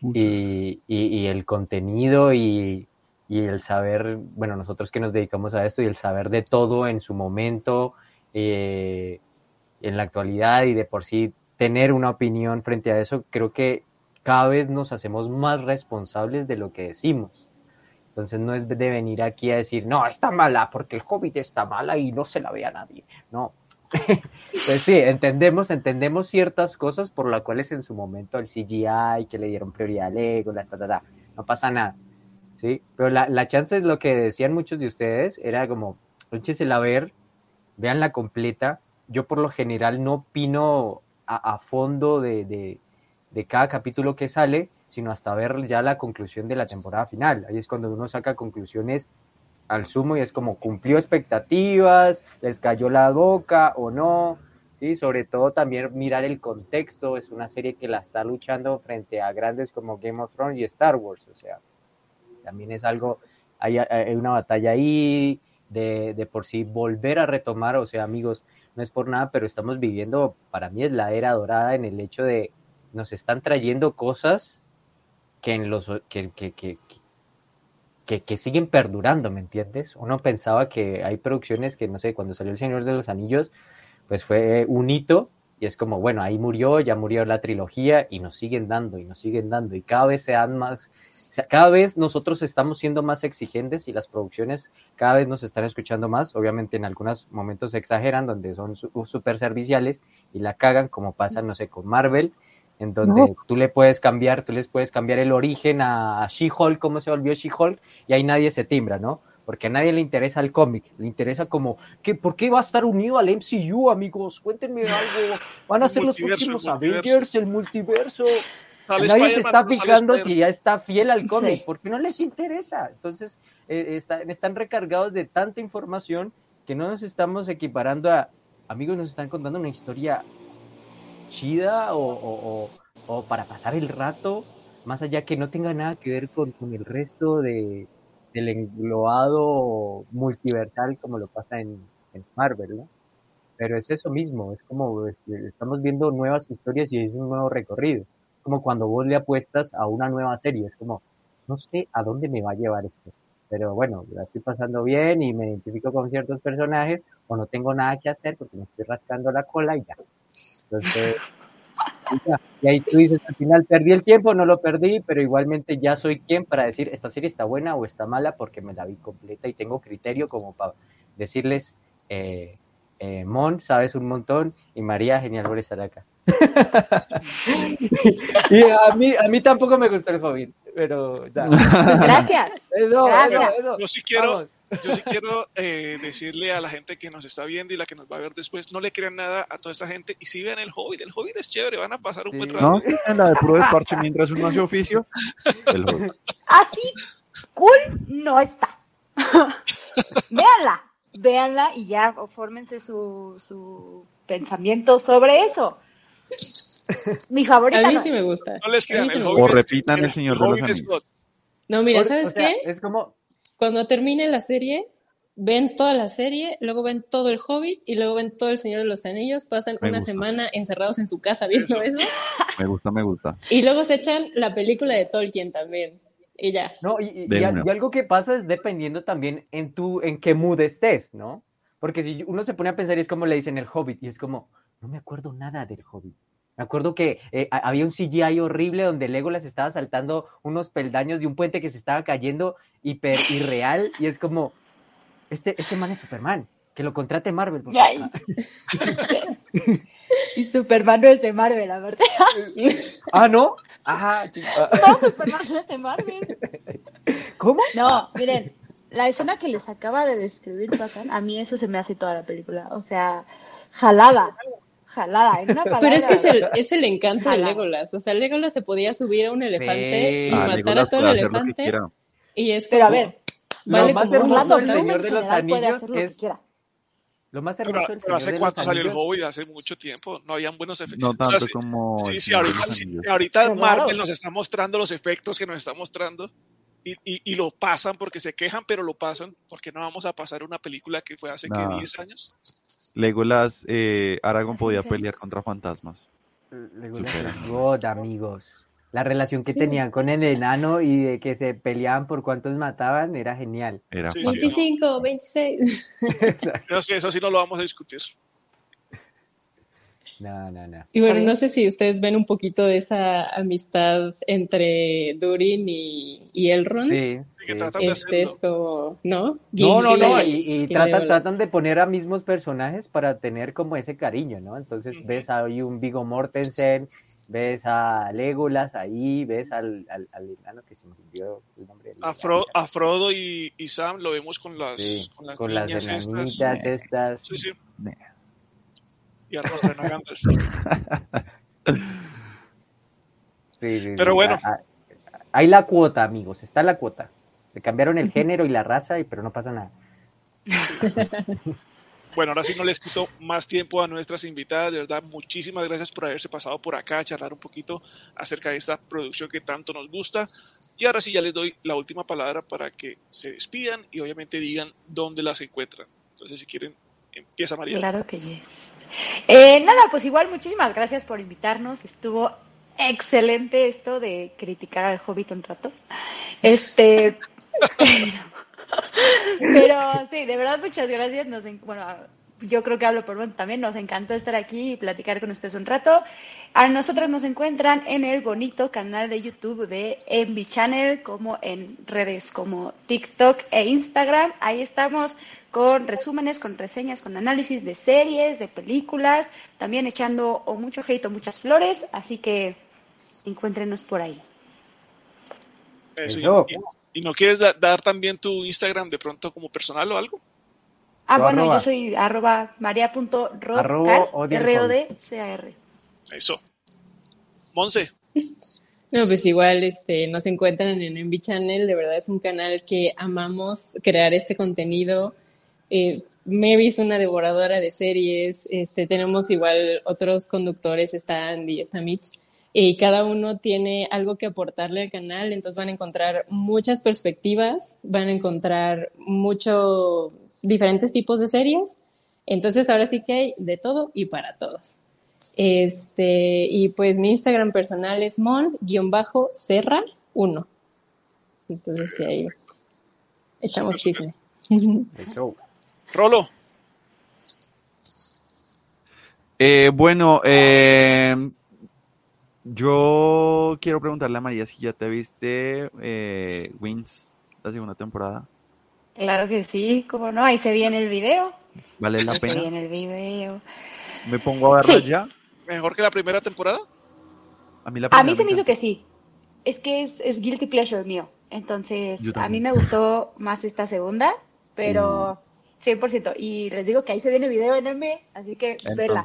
S5: y, y, y, el contenido y, y, el saber, bueno, nosotros que nos dedicamos a esto y el saber de todo en su momento, eh, en la actualidad y de por sí tener una opinión frente a eso, creo que cada vez nos hacemos más responsables de lo que decimos. Entonces no es de venir aquí a decir, no, está mala porque el Hobbit está mala y no se la ve a nadie. No. pues sí, entendemos, entendemos ciertas cosas por las cuales en su momento el CGI, que le dieron prioridad al ego, la, ta, no pasa nada. ¿sí? Pero la, la chance es lo que decían muchos de ustedes, era como, échesela a ver, veanla completa. Yo por lo general no opino a, fondo de, de, de cada capítulo que sale, sino hasta ver ya la conclusión de la temporada final. Ahí es cuando uno saca conclusiones al sumo y es como cumplió expectativas, les cayó la boca o no, ¿sí? Sobre todo también mirar el contexto, es una serie que la está luchando frente a grandes como Game of Thrones y Star Wars, o sea, también es algo, hay, hay una batalla ahí de, de por sí volver a retomar, o sea, amigos, no es por nada, pero estamos viviendo, para mí es la era dorada en el hecho de nos están trayendo cosas que, en los, que, que, que, que, que siguen perdurando, ¿me entiendes? Uno pensaba que hay producciones que, no sé, cuando salió El Señor de los Anillos, pues fue un hito y es como, bueno, ahí murió, ya murió la trilogía y nos siguen dando y nos siguen dando y cada vez se dan más, cada vez nosotros estamos siendo más exigentes y las producciones cada vez nos están escuchando más, obviamente en algunos momentos exageran donde son súper serviciales y la cagan como pasa, no sé, con Marvel, en donde no. tú le puedes cambiar, tú les puedes cambiar el origen a, a She-Hulk, cómo se volvió She-Hulk, y ahí nadie se timbra, ¿no? Porque a nadie le interesa el cómic, le interesa como, ¿qué, ¿por qué va a estar unido al MCU, amigos? Cuéntenme algo. ¿Van a ser los próximos el Avengers, el multiverso? Nadie se está fijando si ya está fiel al cómic, sí. porque no les interesa. Entonces, eh, está, están recargados de tanta información que no nos estamos equiparando a, amigos, nos están contando una historia chida o, o, o, o, para pasar el rato, más allá que no tenga nada que ver con, con el resto de, del englobado multiversal como lo pasa en, en, Marvel, ¿no? Pero es eso mismo, es como este, estamos viendo nuevas historias y es un nuevo recorrido. Como cuando vos le apuestas a una nueva serie, es como, no sé a dónde me va a llevar esto. Pero bueno, la estoy pasando bien y me identifico con ciertos personajes o no tengo nada que hacer porque me estoy rascando la cola y ya. Entonces, y ahí tú dices, al final perdí el tiempo, no lo perdí, pero igualmente ya soy quien para decir esta serie está buena o está mala porque me la vi completa y tengo criterio como para decirles, eh, eh, Mon, sabes un montón y María, genial por estar acá. y a mí, a mí tampoco me gustó el Hobbit, pero...
S3: Ya. Gracias.
S1: Eso,
S3: Gracias.
S1: Eso, eso. Yo sí quiero... Vamos. Yo sí quiero eh, decirle a la gente que nos está viendo y la que nos va a ver después, no le crean nada a toda esta gente y si vean el Hobbit, el Hobbit es chévere, van a pasar un sí. buen rato.
S2: No, en la de puro desparche mientras uno hace oficio.
S3: Así, cool no está. véanla, véanla y ya fórmense su, su pensamiento sobre eso. Mi favorita.
S4: A mí
S3: no
S4: sí me gusta.
S1: No les crean,
S4: sí
S1: el
S2: o repitan el Señor de los Anillos.
S4: No, mira, ¿sabes
S5: o sea,
S4: qué?
S5: Es como,
S4: cuando termine la serie, ven toda la serie, luego ven todo el Hobbit y luego ven todo el Señor de los Anillos, pasan
S2: Me
S4: una
S2: gusta.
S4: semana encerrados en su casa viendo eso. eso.
S2: Me gusta, me gusta.
S4: Y luego se echan la película de Tolkien también. Y ya.
S5: No, y, y, y, y, algo que pasa es dependiendo también en tu, en qué mood estés, ¿no? Porque si uno se pone a pensar y es como le dicen el Hobbit, y es como, no me acuerdo nada del Hobbit. Me acuerdo que eh, había un CGI horrible donde Legolas estaba saltando unos peldaños de un puente que se estaba cayendo hiper irreal y es como, este, este man es Superman, que lo contrate Marvel.
S3: Y Superman no es de Marvel, la verdad.
S5: ah, ¿no? Ajá.
S3: No, Superman no es de Marvel.
S5: ¿Cómo?
S3: No, miren, la escena que les acaba de describir Patán, a mí eso se me hace toda la película. O sea, jalada jalada, en una palabra.
S4: Pero es que es el, es el encanto jalada. de Legolas. O sea, Legolas se podía subir a un elefante sí. y ah, matar Legolas a todo el elefante. Y es
S3: Pero a ver,
S5: vale lo más hermoso del Señor de los Anillos es... Lo más
S1: Pero,
S5: hermoso
S1: pero
S5: Señor
S1: ¿hace cuánto salió el Hobbit? Hace mucho tiempo. No habían buenos efectos.
S2: No
S1: O sea,
S2: tanto
S1: sí-
S2: como.
S1: Sí, sí, ahorita, sí, ahorita
S3: Claro.
S1: Marvel nos está mostrando los efectos que nos está mostrando y, y, y lo pasan porque se quejan, pero lo pasan porque no vamos a pasar una película que fue hace, ¿qué?
S2: Nah.
S1: 10 años.
S2: Legolas, eh, Aragorn podía pelear contra fantasmas.
S5: Legolas
S2: Supera.
S5: es God, amigos. La relación que
S4: Sí.
S5: tenían con el enano y de que se peleaban por cuántos mataban era genial.
S2: Era
S1: Sí, sí.
S2: fantástico.
S4: 25, 26.
S1: Eso sí, eso sí no lo vamos a discutir.
S5: No, no, no.
S4: Y bueno, no sé si ustedes ven un poquito de esa amistad entre Durin y, y Elrond.
S5: Sí,
S1: Sí, que tratan de
S4: Este es
S1: hacerlo.
S4: como, ¿no?
S5: No, no, no, y, tratan, tratan de poner a mismos personajes para tener como ese cariño, ¿no? Entonces
S1: Ujú.
S5: ves ahí un Vigo Mortensen, ves a Legolas ahí, ves al, al, al enano que se me olvidó el nombre. del-
S1: A, Fro- a Frodo y, y Sam lo vemos con las,
S5: Sí,
S1: con las
S5: con las
S1: niñas estas.
S5: estas.
S1: Sí, sí. Y a.
S5: Sí, sí,
S1: Pero
S5: sí,
S1: bueno.
S5: a- a- Hay la cuota, amigos, está la cuota. Se cambiaron el género y la raza, y, pero no pasa nada.
S1: Bueno, ahora sí no les quito más tiempo a nuestras invitadas. De verdad, muchísimas gracias por haberse pasado por acá a charlar un poquito acerca de esta producción que tanto nos gusta. Y ahora sí ya les doy la última palabra para que se despidan y obviamente digan dónde las encuentran. Entonces, si quieren, empieza María.
S3: Claro que yes. Eh, nada, pues igual muchísimas gracias por invitarnos. Estuvo excelente esto de criticar al Hobbit un rato. Este, pero, pero sí, de verdad muchas gracias. Nos, bueno, yo creo que hablo por Bon también. Nos encantó estar aquí y platicar con ustedes un rato. A nosotros nos encuentran en el bonito canal de YouTube de Envy Channel, como en redes como TikTok e Instagram. Ahí estamos con resúmenes, con reseñas, con análisis de series, de películas, también echando o mucho hate o muchas flores, así que encuéntrenos por ahí.
S1: Eso, y-
S5: Eso.
S1: Y, y no quieres da- dar también tu Instagram de pronto como personal o algo?
S3: Ah,
S5: Tu
S3: bueno,
S5: arroba.
S3: yo soy arroba maria.rodcar.
S1: Eso. Monse.
S4: No, pues igual este, nos encuentran en Envy Channel, de verdad es un canal que amamos crear este contenido. Eh, Mary es una devoradora de series, este, tenemos igual otros conductores, está Andy, está Mitch, y cada uno tiene algo que aportarle al canal, entonces van a encontrar muchas perspectivas, van a encontrar mucho diferentes tipos de series, entonces ahora sí que hay de todo y para todos. Este, y pues mi Instagram personal es mon-serra1. Entonces, sí, ahí echamos chisme.
S1: Rolo.
S2: Eh, bueno, eh, yo quiero preguntarle a María si ya te viste eh, Wings, la segunda temporada.
S3: Claro que sí, como no, ahí se viene el video.
S2: ¿Vale la
S3: Ahí se
S2: pena?
S3: viene el video.
S2: ¿Me pongo a verla
S3: Sí.
S2: ya?
S1: Mejor que la primera temporada.
S2: A mí la
S3: A
S2: primera
S3: mí se me hizo que sí. Es que es, es guilty pleasure mío. Entonces, a mí me gustó más esta segunda, pero 100%. Y les digo que ahí se viene video en MB, así que vela.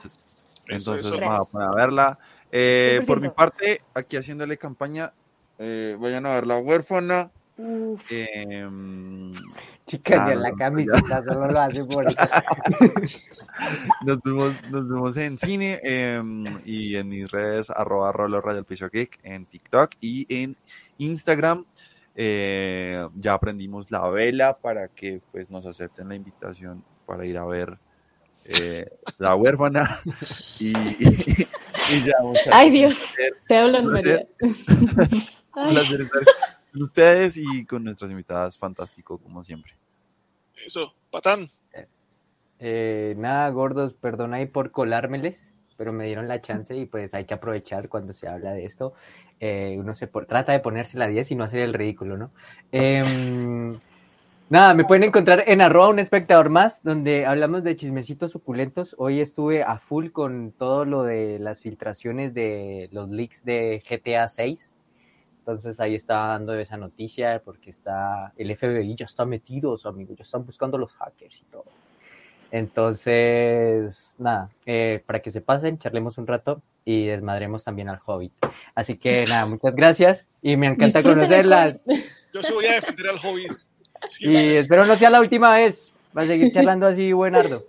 S2: Entonces, entonces vamos a poner a verla. Eh, por mi
S3: 100%.
S2: parte, aquí haciéndole campaña, eh, vayan a ver La Huérfana.
S3: Uf,
S2: Eh,
S5: Chicas, ya la camiseta solo lo hace por eso.
S2: nos, vemos, nos vemos en cine eh, y en mis redes arroba rolo raya al piso geek en TikTok y en Instagram. Eh, ya aprendimos la vela para que pues nos acepten la invitación para ir a ver eh, La Huérfana y, y ya vamos a
S3: Ay, Dios.
S4: Te hablan, María.
S2: Un placer estar con ustedes y con nuestras invitadas, fantástico como siempre.
S1: Eso. Patán.
S5: Eh, nada, gordos, perdón ahí por colármeles, pero me dieron la chance y pues hay que aprovechar cuando se habla de esto. Eh, uno se trata de ponerse la 10 y no hacer el ridículo, ¿no? Em, nada, me pueden encontrar en arroba un espectador más, donde hablamos de chismecitos suculentos. Hoy estuve a full con todo lo de las filtraciones de los leaks de GTA 6. Entonces ahí estaba dando esa noticia porque está el FBI ya está metido, amigos, ya están buscando los hackers y todo. Entonces, nada, eh, para que se pasen, charlemos un rato y desmadremos también al Hobbit. Así que nada, muchas gracias y me encanta
S4: Disfruten
S5: conocerlas.
S1: Yo sí voy a defender al Hobbit.
S5: Y espero no sea la última vez. Va a seguir charlando así, buenardo.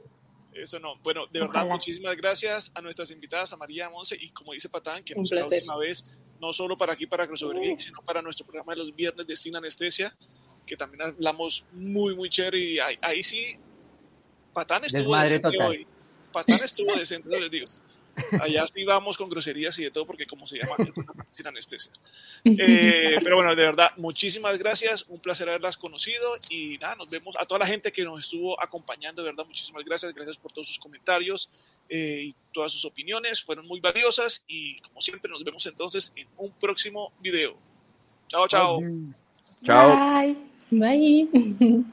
S1: Eso no. Bueno, de verdad, muchísimas gracias a nuestras invitadas, a María Monse y como dice Patán, que nos la última vez, no solo para aquí, para Crossover Geek, sino para nuestro programa de los viernes de Sin Anestesia, que también hablamos muy, muy chévere y ahí, sí, Patán estuvo decente hoy. Patán estuvo decente, les digo. Allá sí vamos con groserías y de todo, porque como se llama, sin anestesia. Eh, pero bueno, de verdad, muchísimas gracias, un placer haberlas conocido y nada, nos vemos a toda la gente que nos estuvo acompañando, de verdad, muchísimas gracias, gracias por todos sus comentarios eh, y todas sus opiniones, fueron muy valiosas y como siempre nos vemos entonces en un próximo video. Chao, chao.
S2: Chao.
S4: Bye. Bye.